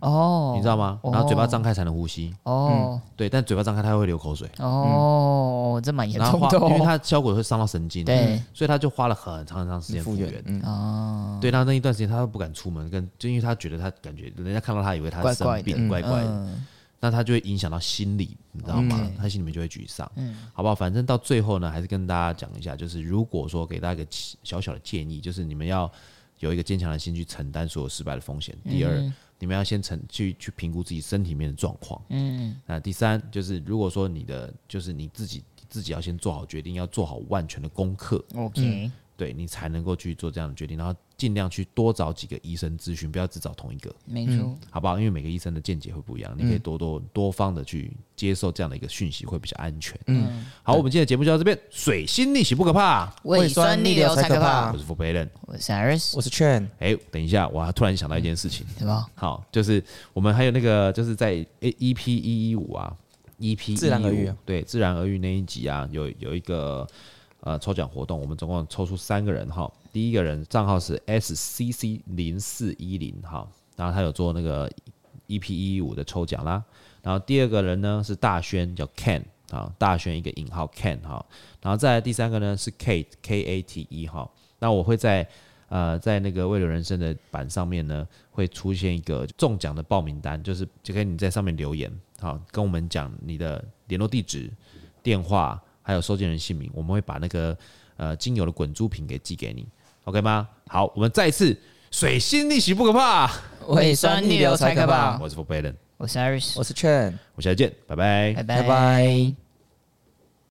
哦，你知道吗？然后嘴巴张开才能呼吸。哦，对，但嘴巴张开它会流口水。哦，这蛮严重的。因为它效果会伤到神经，对，所以他就花了很长很长时间复原。哦，对，那那一段时间他都不敢出门，跟就因为他觉得他感觉人家看到他以为他生病，怪怪的，那他就会影响到心理，你知道吗？他心里面就会沮丧。嗯，好不好？反正到最后呢，还是跟大家讲一下，就是如果说给大家一个小小的建议，就是你们要有一个坚强的心去承担所有失败的风险。第二。你们要先成去去评估自己身体里面的状况。嗯，那第三就是，如果说你的就是你自己自己要先做好决定，要做好万全的功课。OK。嗯对你才能够去做这样的决定，然后尽量去多找几个医生咨询，不要只找同一个。没错，好不好？因为每个医生的见解会不一样，你可以多多多方的去接受这样的一个讯息，会比较安全。嗯，好，我们今天的节目就到这边。水星逆行不可怕，胃酸逆流才可怕。我是 Fourplay，我是 Iris，我是 Chen。哎，等一下，我还突然想到一件事情，什么？好，就是我们还有那个，就是在 EP 一一五啊，EP 自然而愈，对，自然而愈那一集啊，有有一个。呃，抽奖活动，我们总共抽出三个人哈。第一个人账号是 SCC 零四一零哈，然后他有做那个 EP 一一五的抽奖啦。然后第二个人呢是大轩，叫 Ken 啊，大轩一个引号 Ken 哈。然后再来第三个呢是 Kate K A T E 哈。那我会在呃在那个未留人生的版上面呢会出现一个中奖的报名单，就是就可以你在上面留言好，跟我们讲你的联络地址、电话。还有收件人姓名，我们会把那个呃精油的滚珠瓶给寄给你，OK 吗？好，我们再一次水星逆行不可怕，胃酸逆流才可怕。我是 Forbidden，我是 Iris，我是 Chen，我们下次见，拜拜，拜拜。